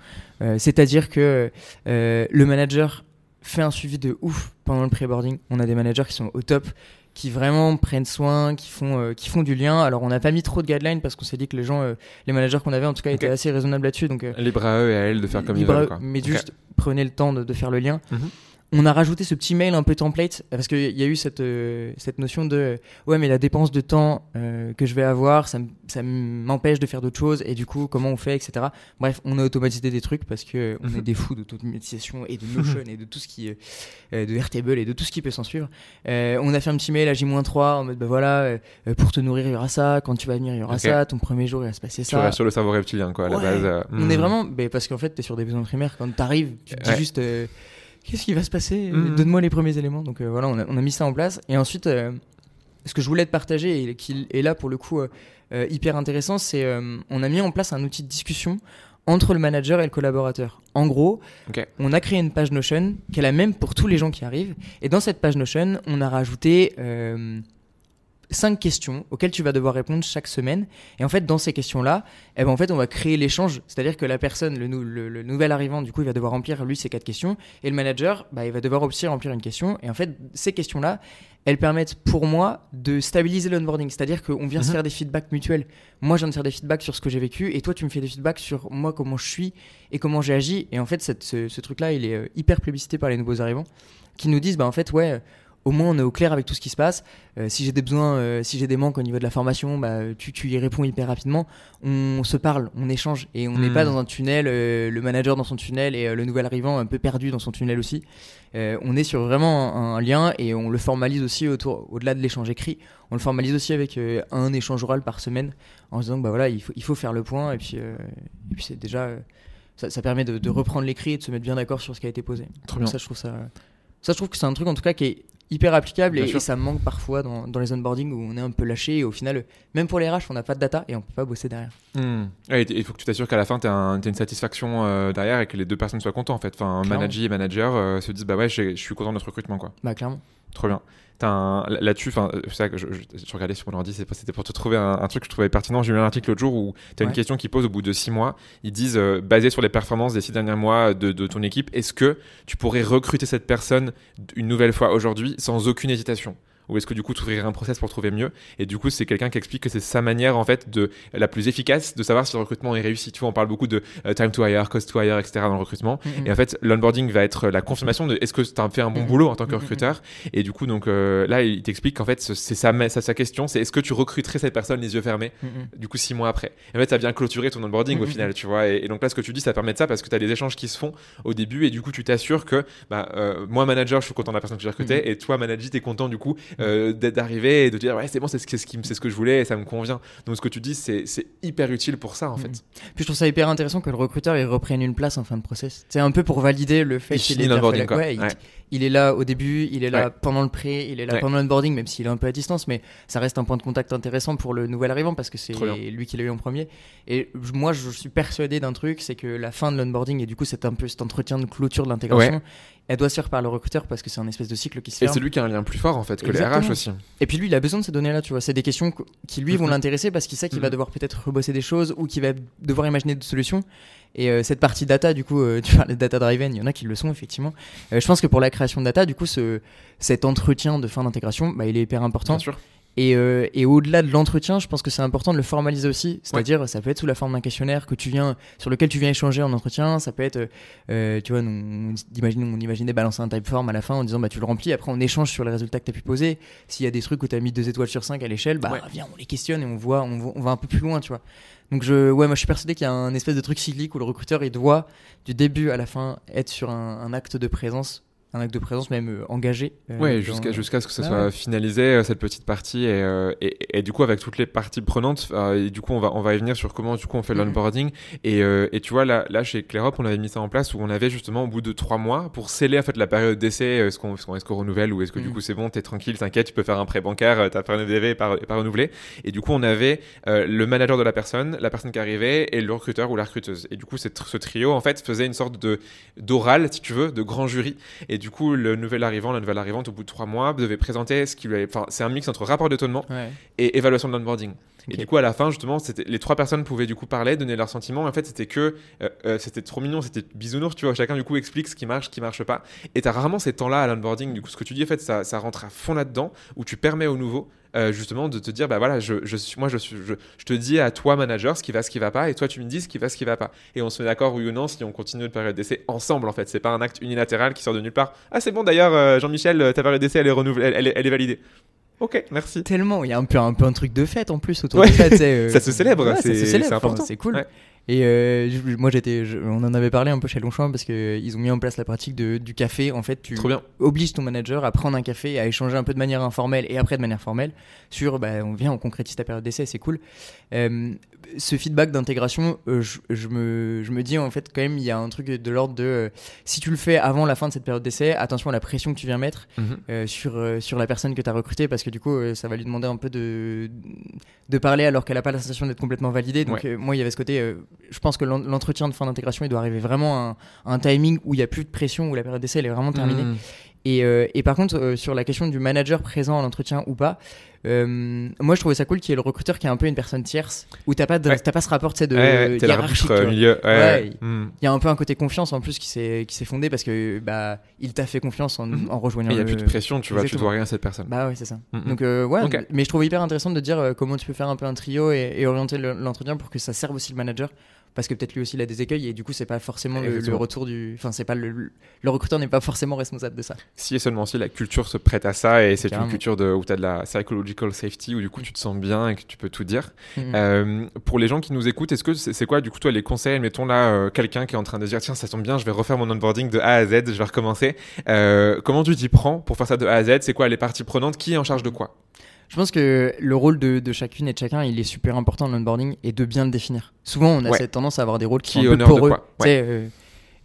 C'est à dire que le manager fait un suivi de ouf pendant le pré-boarding. On a des managers qui sont au top qui vraiment prennent soin, qui font, euh, qui font du lien. Alors on n'a pas mis trop de guidelines parce qu'on s'est dit que les gens, euh, les managers qu'on avait en tout cas étaient assez raisonnables là-dessus. Donc euh, libre à eux et à elles de faire comme ils veulent. Mais juste prenez le temps de, faire le lien. Mhm on a rajouté ce petit mail un peu template parce qu'il y a eu cette, euh, cette notion de ouais mais la dépense de temps euh, que je vais avoir ça, ça m'empêche de faire d'autres choses et du coup comment on fait etc bref on a automatisé des trucs parce que on est <laughs> des fous d'automatisation et de Notion et de tout ce qui euh, de Airtable et de tout ce qui peut s'en suivre. On a fait un petit mail à J-3 en mode bah voilà pour te nourrir il y aura ça quand tu vas venir il y aura ça ton premier jour il va se passer ça. tu restes sur le cerveau reptilien quoi à la base on est hmm. vraiment bah, parce qu'en fait tu es sur des besoins primaires. Quand tu arrives tu te dis juste qu'est-ce qui va se passer mhm. Donne-moi les premiers éléments. Donc euh, voilà, on a, mis ça en place. Et ensuite, euh, ce que je voulais te partager et qui est là pour le coup euh, hyper intéressant, c'est on a mis en place un outil de discussion entre le manager et le collaborateur. En gros, on a créé une page Notion qui est la même pour tous les gens qui arrivent. Et dans cette page Notion, on a rajouté cinq questions auxquelles tu vas devoir répondre chaque semaine. Et en fait, dans ces questions-là, eh ben, en fait, on va créer l'échange. C'est-à-dire que la personne, le, le, nouvel arrivant, du coup, il va devoir remplir, lui, ces quatre questions. Et le manager, bah, il va devoir aussi remplir une question. Et en fait, ces questions-là, elles permettent pour moi de stabiliser l'onboarding. C'est-à-dire qu'on vient se mhm. faire des feedbacks mutuels. Moi, je viens de faire des feedbacks sur ce que j'ai vécu. Et toi, tu me fais des feedbacks sur moi, comment je suis et comment j'ai agi. Et en fait, cette, ce, ce truc-là, il est euh, hyper plébiscité par les nouveaux arrivants qui nous disent, bah, en fait, ouais au moins on est au clair avec tout ce qui se passe. Euh, si j'ai des besoins, euh, si j'ai des manques au niveau de la formation, bah, tu, tu, y réponds hyper rapidement. On se parle, on échange et on n'est pas hmm. dans un tunnel, euh, le manager dans son tunnel et le nouvel arrivant un peu perdu dans son tunnel aussi. on est sur vraiment un, lien et on le formalise aussi autour, au-delà de l'échange écrit. On le formalise aussi avec un échange oral par semaine en disant bah voilà il faut, il faut faire le point et puis, et puis c'est déjà ça, ça, permet de, de reprendre l'écrit et de se mettre bien d'accord sur ce qui a été posé. Trop bien. Ça je trouve ça ça je trouve que c'est un truc en tout cas qui est hyper applicable et, ça manque parfois dans, dans, les onboarding où on est un peu lâché et au final, même pour les RH, on n'a pas de data et on peut pas bosser derrière. Hmm. il faut que tu t'assures qu'à la fin, tu as, une satisfaction euh, derrière et que les deux personnes soient contents en fait. Enfin, manager et manager euh, se disent bah ouais, je suis content de notre recrutement quoi. Bah clairement. Trop bien là-dessus, enfin, c'est ça que je, regardais sur mon ordi, c'était pour te trouver un, truc que je trouvais pertinent. J'ai eu un article l'autre jour où tu as une question qui pose au bout de six mois. Ils disent, euh, basé sur les performances des six derniers mois de, de ton équipe, est-ce que tu pourrais recruter cette personne une nouvelle fois aujourd'hui sans aucune hésitation? Ou est-ce que du coup tu ouvrirais un process pour trouver mieux? Et du coup, c'est quelqu'un qui explique que c'est sa manière en fait de la plus efficace de savoir si le recrutement est réussi. Tu vois, on parle beaucoup de euh, time to hire, cost to hire, etc. dans le recrutement. Mm-hmm. Et en fait, l'onboarding va être la confirmation de est-ce que tu as fait un bon mm-hmm. boulot en tant que recruteur? Et du coup, donc euh, là, il t'explique qu'en fait, c'est sa, sa, sa question, c'est est-ce que tu recruterais cette personne les yeux fermés du coup six mois après? Et en fait, ça vient clôturer ton onboarding au final, tu vois. Et, donc là, ce que tu dis, ça permet de ça parce que tu as des échanges qui se font au début et du coup, tu t'assures que bah, euh, moi, manager, je suis content de la personne que j'ai recrutée et toi, manager, tu es content du coup d'arriver et de dire ouais c'est bon c'est ce, ce, c'est ce que je voulais et ça me convient. Donc ce que tu dis c'est hyper utile pour ça en fait. Mm. puis je trouve ça hyper intéressant que le recruteur il reprenne une place en fin de process. C'est un peu pour valider le fait qu'il est ouais, il, il, est là au début il est là pendant le pré il est là pendant l'onboarding même s'il est un peu à distance mais ça reste un point de contact intéressant pour le nouvel arrivant parce que c'est lui qui l'a eu en premier et moi je suis persuadé d'un truc c'est que la fin de l'onboarding et du coup c'est un peu cet entretien de clôture de l'intégration elle doit se faire par le recruteur parce que c'est un espèce de cycle qui se fait. Et c'est lui qui a un lien plus fort en fait que les RH aussi. Et puis lui, il a besoin de ces données-là, tu vois. C'est des questions qui lui vont mhm. l'intéresser parce qu'il sait qu'il va mhm. devoir peut-être rebosser des choses ou qu'il va devoir imaginer des solutions. Et euh, cette partie data, du coup, euh, <laughs> tu parles de data driven, il y en a qui le sont effectivement. Euh, je pense que pour la création de data, du coup, ce, cet entretien de fin d'intégration, bah, il est hyper important. Bien sûr. Euh, et, au-delà de l'entretien, je pense que c'est important de le formaliser aussi. C'est-à-dire, ça peut être sous la forme d'un questionnaire que tu viens, sur lequel tu viens échanger en entretien. Ça peut être, euh, tu vois, on, imagine, on imaginait balancer un typeform à la fin en disant, bah, tu le remplis. Après, on échange sur les résultats que tu as pu poser. S'il y a des trucs où tu as mis deux étoiles sur 5 à l'échelle, bah, viens, on les questionne et on voit, on, va un peu plus loin, tu vois. Donc, je, ouais, moi, je suis persuadé qu'il y a un espèce de truc cyclique où le recruteur, il doit, du début à la fin, être sur un acte de présence un acte de présence même euh, engagé. Euh, ouais, jusqu'à jusqu'à ce que ce soit finalisé euh, cette petite partie et, et, du coup avec toutes les parties prenantes et du coup on va on va y venir sur comment du coup on fait mhm. l'onboarding et, et tu vois là là chez Clearop on avait mis ça en place où on avait justement au bout de trois mois pour sceller en fait la période d'essai est-ce qu'on est-ce qu'on renouvelle ou est-ce que du mhm. coup c'est bon t'es tranquille t'inquiète tu peux faire un prêt bancaire t'as fait un EDV et pas, pas renouvelé et du coup on avait le manager de la personne la personne qui arrivait et le recruteur ou la recruteuse et du coup ce trio en fait faisait une sorte d'oral si tu veux de grand jury et du coup, le nouvel arrivant, la nouvelle arrivante, au bout de trois mois, devait présenter ce qu'il avait. Enfin, c'est un mix entre rapport d'étonnement et évaluation de l'onboarding. Et du coup, à la fin, justement, les trois personnes pouvaient du coup parler, donner leurs sentiments. en fait, c'était que euh, euh, c'était trop mignon, c'était bisounours, tu vois. Chacun du coup explique ce qui marche, ce qui marche pas. Et t'as rarement ces temps-là à l'onboarding. Du coup, ce que tu dis, en fait, ça, ça rentre à fond là-dedans, où tu permets au nouveau euh, justement de te dire bah voilà je, je suis moi je suis je, je, te dis à toi manager ce qui va ce qui va pas et toi tu me dis ce qui va ce qui va pas et on se met d'accord oui ou non si on continue notre période d'essai ensemble en fait c'est pas un acte unilatéral qui sort de nulle part ah c'est bon d'ailleurs Jean-Michel ta période d'essai elle est renouvelée elle, elle est validée Ok, merci. Tellement, il y a un peu, un peu un truc de fête en plus autour de ça. <laughs> Euh, ça se célèbre, c'est important. c'est cool. Et euh, moi, j'étais, on en avait parlé un peu chez Longchamp parce qu'ils ont mis en place la pratique de, du café. En fait, tu obliges ton manager à prendre un café, à échanger un peu de manière informelle et après de manière formelle sur, bah, on vient, on concrétise ta période d'essai, c'est cool. Euh, ce feedback d'intégration, euh, je, me, je, me, dis en fait quand même il y a un truc de l'ordre de euh, si tu le fais avant la fin de cette période d'essai, attention à la pression que tu viens mettre mhm. euh, sur, sur la personne que tu as recrutée parce que du coup ça va lui demander un peu de, de parler alors qu'elle n'a pas la sensation d'être complètement validée. Donc moi il y avait ce côté, je pense que l'entretien de fin d'intégration il doit arriver vraiment à un, timing où il n'y a plus de pression, où la période d'essai elle est vraiment terminée. Mhm. Et, et, par contre, sur la question du manager présent à l'entretien ou pas, euh, moi, je trouvais ça cool qu'il y ait le recruteur qui est un peu une personne tierce, où t'as pas, de, pas ce rapport de ouais, hiérarchique. milieu. Hmm. Il y a un peu un côté confiance en plus qui s'est fondé parce que bah il t'a fait confiance en, hmm. en rejoignant. Il n'y a plus de pression, tu vois, tu dois rien à cette personne. Bah ouais, c'est ça. Hmm, Donc euh, ouais, mais je trouvais hyper intéressant de dire euh, comment tu peux faire un peu un trio et, et orienter l'entretien pour que ça serve aussi le manager parce que peut-être lui aussi il a des écueils et du coup c'est pas forcément le, retour du enfin c'est pas le, le recruteur n'est pas forcément responsable de ça. Si et seulement si la culture se prête à ça et c'est une culture de, où tu as de la psychological safety où du coup tu te sens bien et que tu peux tout dire. Mm. euh, pour les gens qui nous écoutent est-ce que c'est quoi du coup toi les conseils mettons là euh, quelqu'un qui est en train de dire tiens ça tombe bien je vais refaire mon onboarding de A à Z je vais recommencer. Euh, comment tu t'y prends pour faire ça de A à Z? C'est quoi les parties prenantes? Qui est en charge de quoi? Je pense que le rôle de, de, chacune et de chacun, il est super important dans l'onboarding et de bien le définir. Souvent, on a cette tendance à avoir des rôles qui, sont un peu poreux. Euh,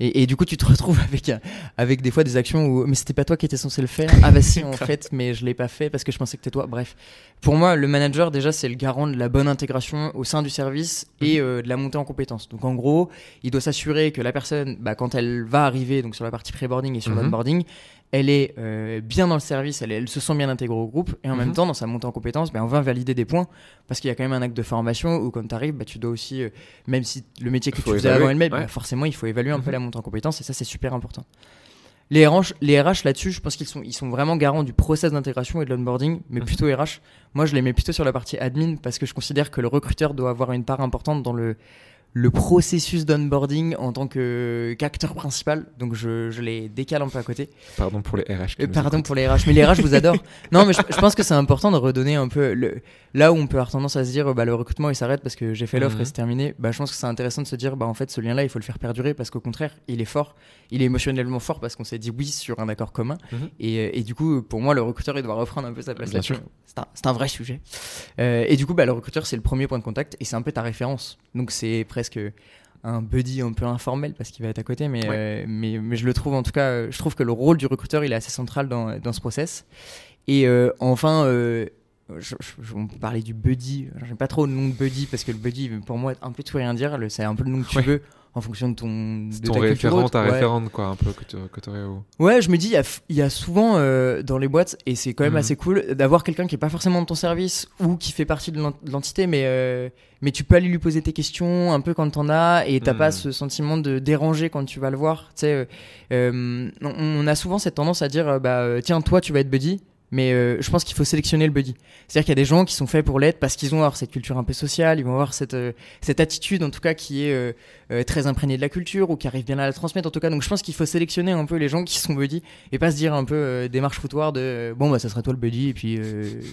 et, et, du coup, tu te <laughs> retrouves avec, avec des fois des actions où, mais c'était pas toi qui étais censé le faire. Ah bah si, <laughs> en fait, mais je l'ai pas fait parce que je pensais que c'était toi. Bref. Pour moi, le manager, déjà, c'est le garant de la bonne intégration au sein du service et mhm. euh, de la montée en compétences. Donc, en gros, il doit s'assurer que la personne, bah, quand elle va arriver, donc sur la partie pré-boarding et sur mm l'onboarding, elle est euh, bien dans le service, elle, elle, se sent bien intégrée au groupe, et en même mhm. temps, dans sa montée en compétences, ben, on va valider des points, parce qu'il y a quand même un acte de formation où quand tu arrives, ben, tu dois aussi, euh, même si le métier que tu faisais avant elle ben, forcément, il faut évaluer un peu mhm. la montée en compétences, et ça, c'est super important. Les RH, les RH là-dessus, je pense qu'ils sont, ils sont vraiment garants du process d'intégration et de l'onboarding, mais mhm. plutôt RH. Moi, je les mets plutôt sur la partie admin, parce que je considère que le recruteur doit avoir une part importante dans le le processus d'onboarding en tant qu'acteur principal. Donc je, je, les décale un peu à côté. Pardon pour les RH. Euh, pardon pour les RH, mais les RH vous adore. <laughs> non, mais je, pense que c'est important de redonner un peu le, là où on peut avoir tendance à se dire bah, le recrutement il s'arrête parce que j'ai fait l'offre et mhm. c'est terminé. Bah, je pense que c'est intéressant de se dire bah en fait ce lien-là il faut le faire perdurer parce qu'au contraire il est fort, il est émotionnellement fort parce qu'on s'est dit oui sur un accord commun. Mhm. et, et, du coup pour moi le recruteur il doit reprendre un peu sa place là-dessus. C'est un, un, vrai sujet. Euh, et du coup bah, le recruteur c'est le premier point de contact et c'est un peu ta référence. Donc c'est presque un buddy un peu informel parce qu'il va être à côté, mais, euh, mais, mais, je le trouve en tout cas, je trouve que le rôle du recruteur il est assez central dans, dans ce process. Et euh, enfin, euh, je, je, on parler du buddy, j'aime pas trop le nom de buddy parce que le buddy pour moi un peu tout rien dire, c'est un peu le nom que tu veux en fonction de ton, de ton référent, ta référente, quoi, un peu que tu que aurais Ouais, je me dis, il y a, y a, souvent euh, dans les boîtes, et c'est quand même mhm. assez cool, d'avoir quelqu'un qui est pas forcément de ton service ou qui fait partie de l'entité, mais, euh, mais tu peux aller lui poser tes questions un peu quand t'en as, et t'as pas mhm. ce sentiment de déranger quand tu vas le voir. Tu sais, euh, on, on, a souvent cette tendance à dire, bah, tiens, toi, tu vas être buddy mais euh, je pense qu'il faut sélectionner le buddy. C'est-à-dire qu'il y a des gens qui sont faits pour l'être parce qu'ils vont avoir cette culture un peu sociale, ils vont avoir cette, euh, cette attitude en tout cas qui est euh, très imprégnée de la culture ou qui arrive bien à la transmettre en tout cas. Donc je pense qu'il faut sélectionner un peu les gens qui sont buddy et pas se dire un peu démarche foutoir de bon bah ça serait toi le buddy et puis,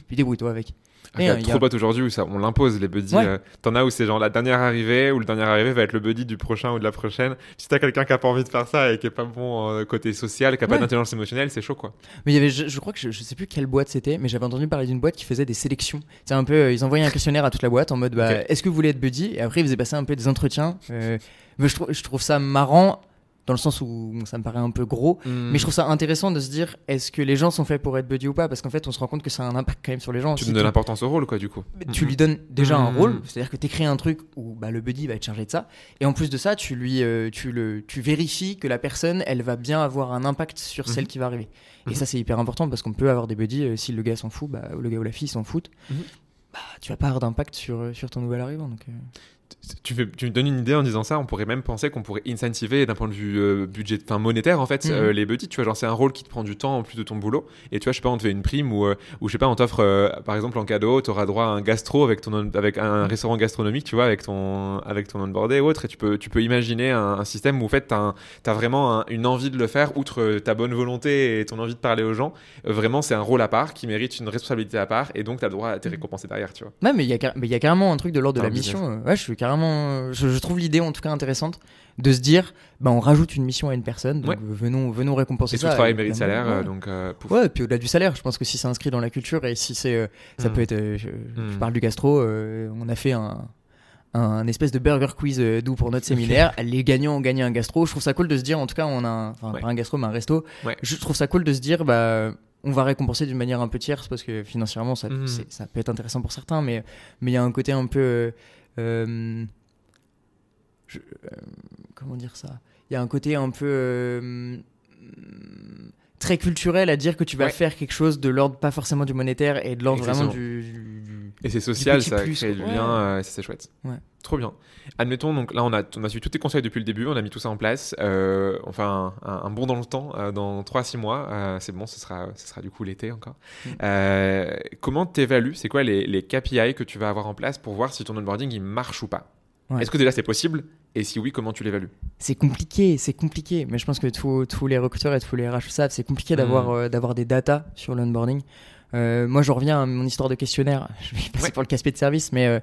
puis débrouille-toi avec. Il y a trop boîtes aujourd'hui où ça, on l'impose les buddies. Euh, t'en as où c'est genre la dernière arrivée ou le dernier arrivé va être le buddy du prochain ou de la prochaine. Si t'as quelqu'un qui a pas envie de faire ça et qui est pas bon côté social, qui a pas d'intelligence émotionnelle, c'est chaud quoi. Mais il y avait, je, crois que je, sais plus quelle boîte c'était, mais j'avais entendu parler d'une boîte qui faisait des sélections. C'est un peu, euh, ils envoyaient un questionnaire à toute la boîte en mode, bah, est-ce que vous voulez être buddy? Et après ils faisaient passer un peu des entretiens. Euh, je, je trouve ça marrant dans le sens où ça me paraît un peu gros. Mais je trouve ça intéressant de se dire est-ce que les gens sont faits pour être buddy ou pas? Parce qu'en fait, on se rend compte que ça a un impact quand même sur les gens. Tu donnes de l'importance au rôle, quoi, du coup. Tu lui donnes déjà un rôle, c'est-à-dire que tu écris un truc où bah, le buddy va être chargé de ça. Et en plus de ça, tu, lui, euh, tu, le, tu vérifies que la personne, elle va bien avoir un impact sur celle mhm. qui va arriver. Et mhm. ça, c'est hyper important parce qu'on peut avoir des buddies, euh, si le gars s'en fout, bah, le gars ou la fille s'en foutent, mhm. bah, tu vas pas avoir d'impact sur, euh, sur ton nouvel arrivant. Donc, tu, tu, me donnes une idée en disant ça, on pourrait même penser qu'on pourrait incentiver d'un point de vue euh, budget, enfin monétaire en fait, mhm. euh, les budgets. Tu vois, genre c'est un rôle qui te prend du temps en plus de ton boulot. Et tu vois, je sais pas, on te fait une prime ou, euh, ou je sais pas, on t'offre par exemple en cadeau, tu auras droit à un gastro avec ton avec un restaurant gastronomique, tu vois, avec ton avec ton onboardé ou autre. Et tu peux tu peux imaginer un, système où en fait tu as, vraiment une envie de le faire, outre ta bonne volonté et ton envie de parler aux gens. vraiment, c'est un rôle à part qui mérite une responsabilité à part et donc tu as droit à te mhm. récompenser derrière, tu vois. Ouais, mais il y a mais il y a carrément un truc de l'ordre de la mission. Ouais, je suis carrément je, trouve l'idée en tout cas intéressante de se dire bah on rajoute une mission à une personne donc venons venons récompenser ça et tout travail mérite salaire euh, donc euh, ouais et puis au-delà du salaire je pense que si c'est inscrit dans la culture et si c'est euh, ça hmm. peut être je, hmm. parle du gastro on a fait un un espèce de burger quiz d'où pour notre séminaire. Les gagnants ont gagné un gastro. Je trouve ça cool de se dire, en tout cas, on a, enfin, pas un gastro, mais un resto. Je trouve ça cool de se dire, bah, on va récompenser d'une manière un peu tierce parce que financièrement, ça, hmm. ça peut être intéressant pour certains, mais mais il y a un côté un peu euh, comment dire ça? Il y a un côté un peu euh, très culturel à dire que tu vas faire quelque chose de l'ordre pas forcément du monétaire et de l'ordre vraiment du, et c'est social ça crée du lien euh, c'est chouette. Ouais. trop bien. Admettons donc là on a on a suivi tous tes conseils depuis le début on a mis tout ça en place enfin un, bon dans le temps dans 3-6 mois c'est bon ce sera ce sera du coup l'été encore. Mm. comment t'évalues c'est quoi les, les KPI que tu vas avoir en place pour voir si ton onboarding il marche ou pas? Est-ce que déjà c'est possible? Et si oui, comment tu l'évalues? C'est compliqué, c'est compliqué. Mais je pense que tous les recruteurs et tous les RH savent, c'est compliqué d'avoir euh, d'avoir des datas sur l'onboarding. Euh, moi, je reviens à mon histoire de questionnaire. <laughs> Je vais passer pour le casse de service, mais, euh,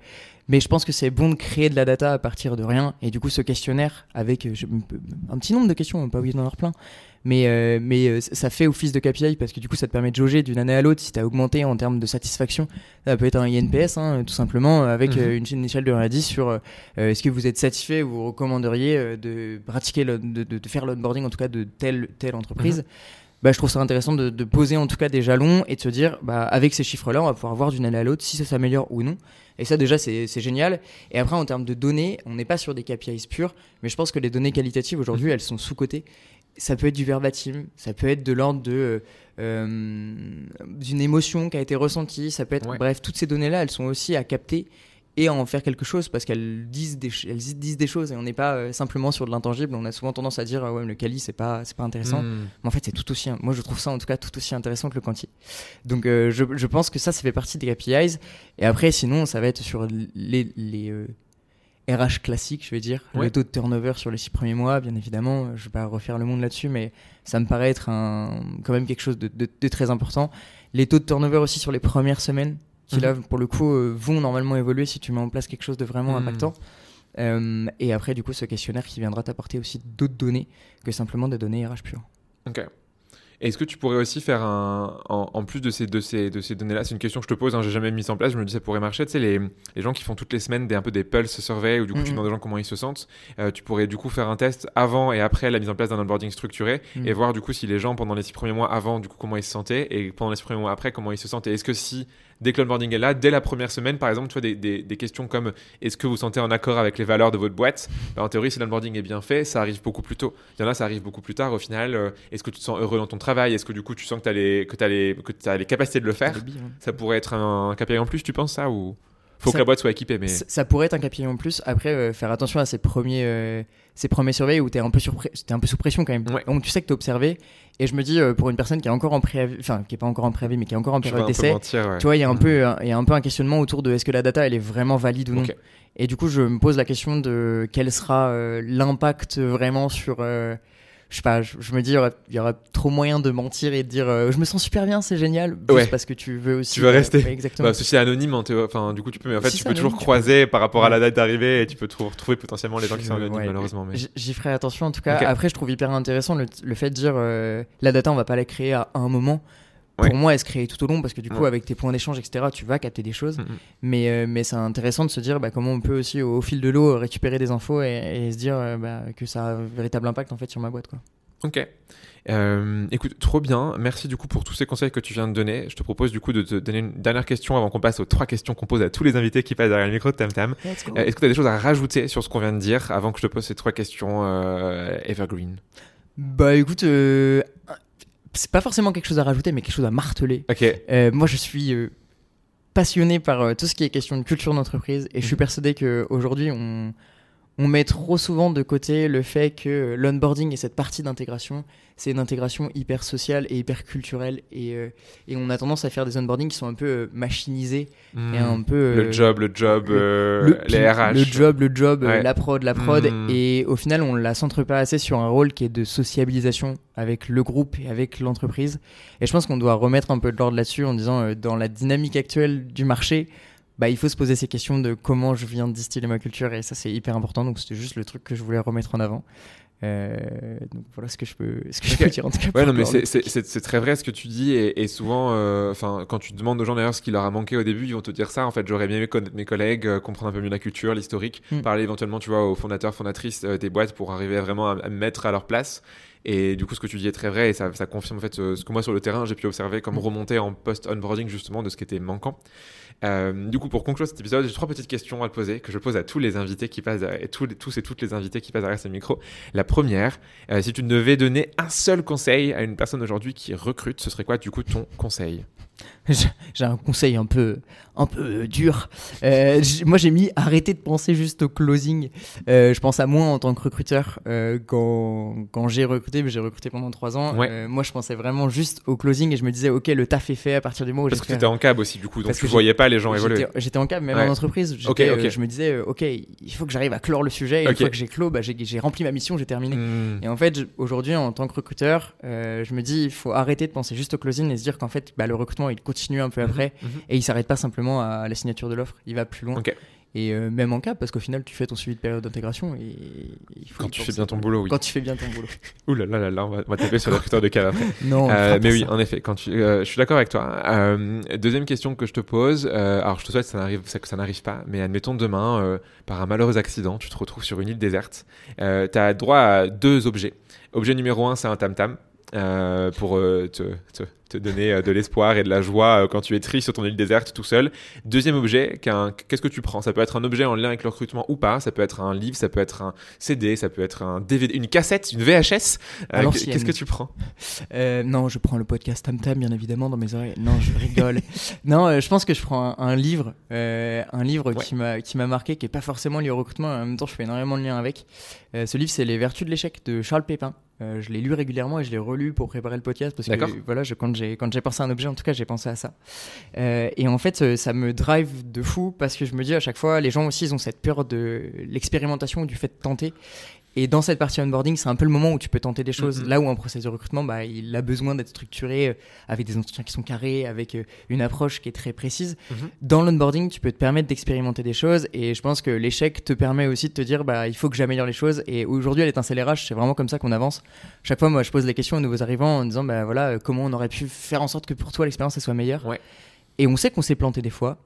mais je pense que c'est bon de créer de la data à partir de rien. Et du coup, ce questionnaire, avec un petit nombre de questions, on va pas oublier d'en avoir plein, mais, euh, mais euh, ça fait office de KPI parce que du coup ça te permet de jauger d'une année à l'autre si tu as augmenté en termes de satisfaction. Ça peut être un INPS hein, tout simplement avec mhm. euh, une, échelle de 1 à 10 sur est-ce que vous êtes satisfait ou vous recommanderiez de pratiquer, le, de, de, faire l'onboarding en tout cas de telle, telle entreprise. Mhm. Bah, je trouve ça intéressant de, de, poser en tout cas des jalons et de se dire, bah, avec ces chiffres-là, on va pouvoir voir d'une année à l'autre si ça s'améliore ou non. Et ça, déjà, c'est génial. Et après, en termes de données, on n'est pas sur des KPIs purs, mais je pense que les données qualitatives aujourd'hui, elles sont sous-cotées ça peut être du verbatim, ça peut être de l'ordre de euh, d'une émotion qui a été ressentie, ça peut être bref toutes ces données là elles sont aussi à capter et à en faire quelque chose parce qu'elles disent des elles disent des choses et on n'est pas euh, simplement sur de l'intangible. On a souvent tendance à dire ouais le quali c'est pas c'est pas intéressant. Hmm. mais en fait c'est tout aussi moi je trouve ça en tout cas tout aussi intéressant que le quanti. Donc euh, je, je, pense que ça ça fait partie des KPIs et après sinon ça va être sur les, les RH classique, je vais dire. Le taux de turnover sur les six premiers mois, bien évidemment, je vais pas refaire le monde là-dessus, mais ça me paraît être un, quand même quelque chose de, très important. Les taux de turnover aussi sur les premières semaines, qui mhm. là, pour le coup, euh, vont normalement évoluer si tu mets en place quelque chose de vraiment mhm. impactant. Euh, et après, du coup, ce questionnaire qui viendra t'apporter aussi d'autres données que simplement des données RH pures. Ok. Est-ce que tu pourrais aussi faire un, en, plus de ces, de ces, de ces données-là, c'est une question que je te pose, hein, j'ai jamais mis en place, je me dis ça pourrait marcher, tu sais, les, les gens qui font toutes les semaines des, un peu des pulse surveys, où du coup tu mhm. demandes aux gens comment ils se sentent, euh, tu pourrais du coup faire un test avant et après la mise en place d'un onboarding structuré mhm. et voir du coup si les gens pendant les six premiers mois avant, du coup comment ils se sentaient et pendant les six premiers mois après comment ils se sentaient. Est-ce que si dès que l'onboarding est là, dès la première semaine, par exemple, tu vois, des, des, questions comme est-ce que vous sentez en accord avec les valeurs de votre boîte? Bah, En théorie, si l'onboarding est bien fait, ça arrive beaucoup plus tôt. Il y en a, ça arrive beaucoup plus tard. Au final, euh, est-ce que tu te sens heureux dans ton travail? Est-ce que du coup, tu sens que tu as, les, que as, les, que as les capacités de le faire? Ça pourrait être un, KPI en plus, tu penses ça ou? Faut que la boîte soit équipée, mais ça, pourrait être un KPI en plus. Après, euh, faire attention à ces premiers, euh, ces premiers surveils où t'es un peu es un peu sous pression quand même. Donc tu sais que t'es observé et je me dis, euh, pour une personne qui est encore en préavis, enfin, qui est pas encore en préavis, mais qui est encore en période d'essai, tu vois, il y a un mm. peu, il y a un peu un questionnement autour de est-ce que la data, elle est vraiment valide ou non. Et du coup, je me pose la question de quel sera euh, l'impact vraiment sur, euh, je sais pas, je, je me dis, il y, aura, trop moyen de mentir et de dire, euh, je me sens super bien, c'est génial, Ouais. parce que tu veux aussi. Tu veux euh, rester. ouais, exactement. Bah, ceci est anonyme, en théo- enfin, du coup, tu peux, mais en fait, tu peux toujours anonyme, croiser par rapport à la date d'arrivée et tu peux trou- retrouver potentiellement les gens qui sont anonymes, malheureusement. Mais... J'y ferai attention en tout cas. Après, je trouve hyper intéressant le, le fait de dire euh, la data, on va pas la créer à un moment. Ouais. Pour moi, elle se crée tout au long parce que du coup, Ouais. avec tes points d'échange, etc., tu vas capter des choses. Mm, mm. Mais, euh, mais c'est intéressant de se dire bah, comment on peut aussi, au, au fil de l'eau, récupérer des infos et, et se dire euh, bah, que ça a un véritable impact en fait sur ma boîte. Quoi. Ok. Euh, écoute, trop bien. Merci du coup pour tous ces conseils que tu viens de donner. Je te propose du coup de te donner une dernière question avant qu'on passe aux trois questions qu'on pose à tous les invités qui passent derrière le micro de Tam Tam. Euh, Est-ce que tu as des choses à rajouter sur ce qu'on vient de dire avant que je te pose ces trois questions euh, evergreen? Bah écoute, euh, c'est pas forcément quelque chose à rajouter, mais quelque chose à marteler. Euh, moi, je suis euh, passionné par euh, tout ce qui est question de culture d'entreprise et je suis Mhm. persuadé qu'aujourd'hui, on, on met trop souvent de côté le fait que l'onboarding et cette partie d'intégration, c'est une intégration hyper sociale et hyper culturelle et, euh, et on a tendance à faire des onboardings qui sont un peu euh, machinisés Hmm. et un peu... euh, Le job, le job, le- euh, le, les RH. le job, le job, euh, Ouais. la prod, la prod, Mhm. et au final, on la centre pas assez sur un rôle qui est de sociabilisation avec le groupe et avec l'entreprise. Et je pense qu'on doit remettre un peu de l'ordre là-dessus en disant, euh, dans la dynamique actuelle du marché, bah, il faut se poser ces questions de comment je viens de distiller ma culture, et ça, c'est hyper important. Donc, c'était juste le truc que je voulais remettre en avant. Euh, donc, voilà ce que je peux, ce que je peux dire en tout cas. Ouais, non, mais c'est- très vrai ce que tu dis. Et, et souvent, euh, enfin, quand tu demandes aux gens d'ailleurs ce qui leur a manqué au début, ils vont te dire ça. En fait, j'aurais bien aimé connaître mes collègues, euh, comprendre un peu mieux la culture, l'historique, Mm. parler éventuellement, tu vois, aux fondateurs, fondatrices des boîtes pour arriver vraiment à, à me mettre à leur place. Et du coup, ce que tu dis est très vrai et ça, ça confirme en fait ce que moi sur le terrain j'ai pu observer comme Mm. remontée en post-onboarding justement de ce qui était manquant. Euh, du coup, pour conclure cet épisode, j'ai trois petites questions à te poser que je pose à tous les invités qui passent, derrière- et tous, les- tous et toutes les invités qui passent derrière ce micro. La première, euh, si tu devais donner un seul conseil à une personne aujourd'hui qui recrute, ce serait quoi du coup ton conseil? <laughs> J'ai un conseil un peu, un peu dur. Euh, moi, j'ai mis arrêter de penser juste au closing. Euh, je pense à moi en tant que recruteur. Euh, quand quand j'ai recruté, mais j'ai recruté pendant trois ans. Ouais. euh, moi, je pensais vraiment juste au closing et je me disais, ok, le taf est fait à partir du moment où j'ai Parce que tu étais en cab aussi, du coup, donc Parce tu voyais pas les gens évoluer. J'étais en câble, même Ouais. en entreprise. j'étais, Ok, ok. euh, je me disais, euh, ok, il faut que j'arrive à clore le sujet. Et Ok. une fois que j'ai clos, bah, j'ai rempli ma mission, j'ai terminé. Hmm. Et en fait, aujourd'hui, en tant que recruteur, euh, je me dis, il faut arrêter de penser juste au closing et se dire qu'en fait, bah, le recrutement, il continue un peu après. Et il s'arrête pas simplement à la signature de l'offre, il va plus loin. Et euh, même en cap, parce qu'au final, tu fais ton suivi de période d'intégration et il faut Quand tu fais bien ton boulot, oui. Quand tu fais bien ton boulot. <laughs> Ouh là là là là, on va, on va taper sur le recruteur de après. <laughs> Non, on Euh, mais oui, ça. en effet, quand tu, euh, je suis d'accord avec toi. Euh, deuxième question que je te pose. alors, je te souhaite que ça n'arrive, que ça n'arrive pas, mais admettons demain, par un malheureux accident, tu te retrouves sur une île déserte. tu as droit à deux objets. Objet numéro un, c'est un tam tam. Euh, pour euh, te, te, te donner euh, de l'espoir et de la joie quand tu es triste sur ton île déserte tout seul. Deuxième objet, qu'est-ce que tu prends? Ça peut être un objet en lien avec le recrutement ou pas, ça peut être un livre, ça peut être un CD, ça peut être un DVD, une cassette, une VHS. Qu'est-ce que tu prends? Non, je prends le podcast Tam Tam, bien évidemment, dans mes oreilles. Non, je rigole. <laughs> non, je pense que je prends un, un livre, un livre Ouais. qui m'a marqué, qui est pas forcément lié au recrutement. En même temps, je fais énormément de liens avec. Ce livre, c'est Les Vertus de l'échec de Charles Pépin. Euh, je l'ai lu régulièrement et je l'ai relu pour préparer le podcast parce que voilà, je, quand j'ai quand j'ai pensé à un objet, en tout cas, j'ai pensé à ça. Euh, et en fait, euh, ça me drive de fou parce que je me dis à chaque fois, les gens aussi, ils ont cette peur de l'expérimentation, du fait de tenter. Et dans cette partie onboarding, c'est un peu le moment où tu peux tenter des choses. Là où un processus de recrutement, bah, il a besoin d'être structuré euh, avec des entretiens qui sont carrés, avec euh, une approche qui est très précise. Mhm. Dans l'onboarding, tu peux te permettre d'expérimenter des choses. Et je pense que l'échec te permet aussi de te dire, bah, il faut que j'améliore les choses. Et aujourd'hui, à l'étincelle RH, c'est vraiment comme ça qu'on avance. Chaque fois, moi, je pose les questions aux nouveaux arrivants en disant, bah, voilà, euh, comment on aurait pu faire en sorte que pour toi, l'expérience elle soit meilleure. Ouais. Et on sait qu'on s'est planté des fois.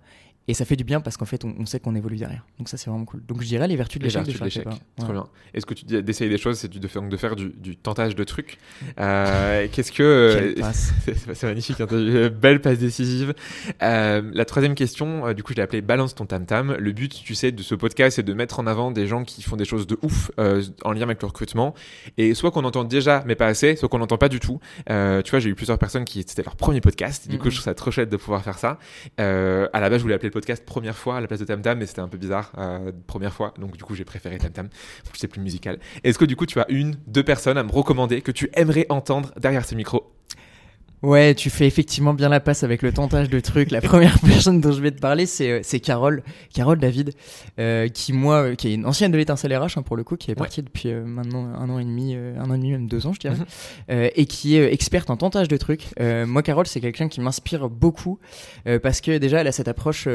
Et ça fait du bien parce qu'en fait, on, on sait qu'on évolue derrière. Donc ça, c'est vraiment cool. Donc je dirais les vertus de Les l'échec. vertus de l'échec. Trop Ouais. bien. Est-ce que tu dis d'essayer des choses, c'est de faire, de faire du, du tentage de trucs <laughs> Euh, Qu'est-ce que. euh, <laughs> c'est magnifique, hein, belle passe décisive. Euh, la troisième question, du coup, je l'ai appelée Balance ton tam tam. Le but, tu sais, de ce podcast, c'est de mettre en avant des gens qui font des choses de ouf euh, en lien avec le recrutement. Et soit qu'on entend déjà, mais pas assez, soit qu'on n'entend pas du tout. Tu vois, j'ai eu plusieurs personnes qui c'était leur premier podcast. Du coup, Mhm. je trouve ça trop chouette de pouvoir faire ça. À la base, je voulais appeler le podcast première fois à la place de Tam Tam, mais c'était un peu bizarre, euh, première fois. Donc, du coup, j'ai préféré Tam Tam. C'est plus musical. Est-ce que, du coup, tu as une, deux personnes à me recommander que tu aimerais entendre derrière ces micros Ouais, tu fais effectivement bien la passe avec le tentage de trucs. La <laughs> première personne dont je vais te parler, c'est euh, Carole, Carole David, euh, qui moi, euh, qui est une ancienne de l'étincelle RH hein, pour le coup, qui est partie depuis euh, maintenant un an et demi, euh, un an et demi même deux ans, je dirais, Mhm. euh, et qui est experte en tentage de trucs. Moi, Carole, c'est quelqu'un qui m'inspire beaucoup parce que déjà, elle a cette approche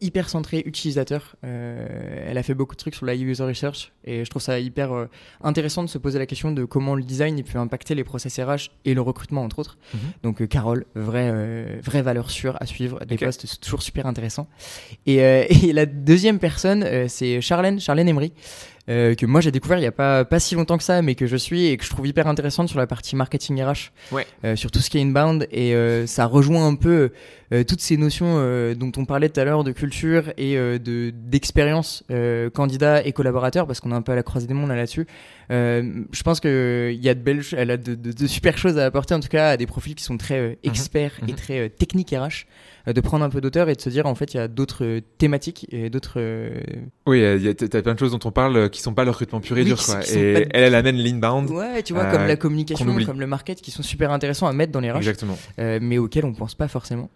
hyper centrée utilisateur. Elle a fait beaucoup de trucs sur la user research et je trouve ça hyper intéressant de se poser la question de comment le design il peut impacter les process RH et le recrutement entre autres. Mhm. Donc euh, Carole, vraie, euh, vraie valeur sûre à suivre, des Ok. posts c'est toujours super intéressants. Et, euh, <laughs> et la deuxième personne, c'est Charlène, Charlène Emery. Euh, que moi j'ai découvert il y a pas pas si longtemps que ça mais que je suis et que je trouve hyper intéressante sur la partie marketing RH Ouais. euh, sur tout ce qui est inbound et euh, ça rejoint un peu euh, toutes ces notions euh, dont on parlait tout à l'heure de culture et euh, de d'expérience euh, candidat et collaborateur parce qu'on est un peu à la croisée des mondes là, là-dessus euh, je pense que il y a de belles elle a de, de, de super choses à apporter en tout cas à des profils qui sont très euh, experts et mhm. très euh, techniques RH de prendre un peu d'auteur et de se dire en fait il y a d'autres thématiques et d'autres Oui, euh, y a- t'as plein de choses dont on parle qui sont pas le recrutement pur et Oui, dur, quoi. qui Et elle, elle amène l'inbound. ouais tu vois euh, comme la qu'on communication comme le market qui sont super intéressants à mettre dans les RH Exactement. euh, mais auxquels on pense pas forcément.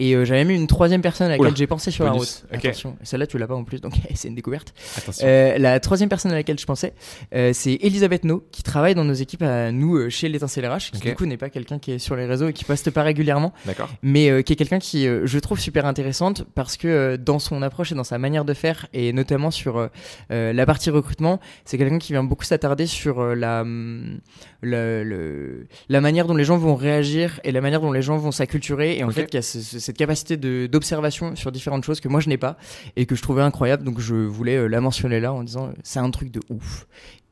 Et euh, j'avais mis une troisième personne à laquelle Oula, j'ai pensé sur bonus, la route. ok. Attention, celle-là tu l'as pas en plus, donc <laughs> c'est une découverte. Attention. Euh, la troisième personne à laquelle je pensais, euh, c'est Elisabeth No, qui travaille dans nos équipes à nous euh, chez l'étincelle RH, qui du coup n'est pas quelqu'un qui est sur les réseaux et qui poste pas régulièrement, D'accord. mais qui est quelqu'un qui je trouve super intéressante parce que dans son approche et dans sa manière de faire et notamment sur la partie recrutement, c'est quelqu'un qui vient beaucoup s'attarder sur la, hum, le, la manière dont les gens vont réagir et la manière dont les gens vont s'acculturer et en fait a ce- ce- cette capacité d'observation sur différentes choses que moi je n'ai pas et que je trouvais incroyable. Donc je voulais euh, la mentionner là en disant euh, c'est un truc de ouf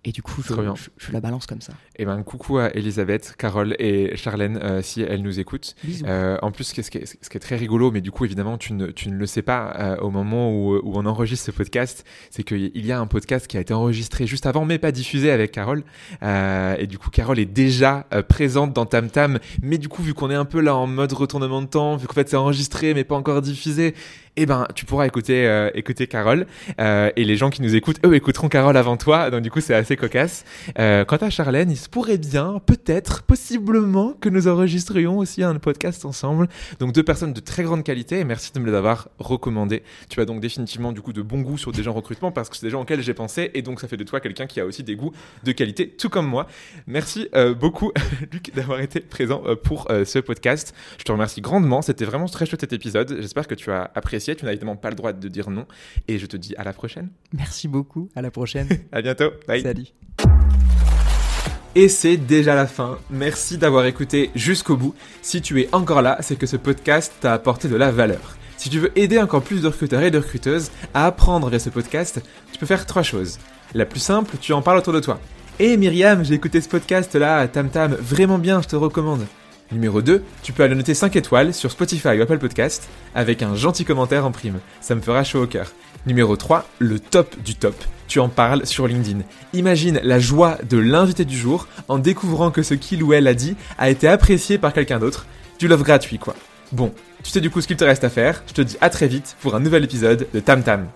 et du coup je, je, je la balance comme ça Eh ben, coucou à Elisabeth, Carole et Charlène, euh, si elles nous écoutent. Euh, en plus, ce qui, est, ce qui très rigolo, mais du coup, évidemment, tu ne, tu ne le sais pas euh, au moment où, où on enregistre ce podcast, c'est qu'il y a un podcast qui a été enregistré juste avant, mais pas diffusé avec Carole. Et du coup, Carole est déjà présente dans Tam Tam, mais du coup, vu qu'on est un peu là en mode retournement de temps, vu qu'en fait c'est enregistré mais pas encore diffusé, eh ben, tu pourras écouter, euh, écouter Carole. Euh, et les gens qui nous écoutent, eux, écouteront Carole avant toi. Donc du coup, c'est assez cocasse. Euh, quant à Charlène, il se pourrait bien, peut-être, possiblement, que nous enregistrions aussi un podcast ensemble. Donc deux personnes de très grande qualité. Et merci de me les avoir recommandées. Tu as donc définitivement du coup de bon goût sur des gens en recrutement parce que c'est des gens auxquels j'ai pensé. Et donc ça fait de toi quelqu'un qui a aussi des goûts de qualité, tout comme moi. Merci euh, beaucoup, <laughs> Luc, d'avoir été présent euh, pour euh, ce podcast. Je te remercie grandement. C'était vraiment très chouette cet épisode. J'espère que tu as apprécié. Tu n'as évidemment pas le droit de dire non. Et je te dis à la prochaine. merci beaucoup à la prochaine <laughs> À bientôt. Bye. salut Et c'est déjà la fin. Merci d'avoir écouté jusqu'au bout. Si tu es encore là, c'est que ce podcast t'a apporté de la valeur. Si tu veux aider encore plus de recruteurs et de recruteuses à apprendre via ce podcast, tu peux faire trois choses. La plus simple, tu en parles autour de toi. Hé Myriam, j'ai écouté ce podcast là, Tam Tam, vraiment bien, je te recommande. Numéro 2, tu peux aller noter 5 étoiles sur Spotify ou Apple Podcast avec un gentil commentaire en prime. Ça me fera chaud au cœur. Numéro 3, le top du top. Tu en parles sur LinkedIn. Imagine la joie de l'invité du jour en découvrant que ce qu'il ou elle a dit a été apprécié par quelqu'un d'autre. Du love gratuit quoi. Bon, tu sais du coup ce qu'il te reste à faire. Je te dis à très vite pour un nouvel épisode de Tam Tam.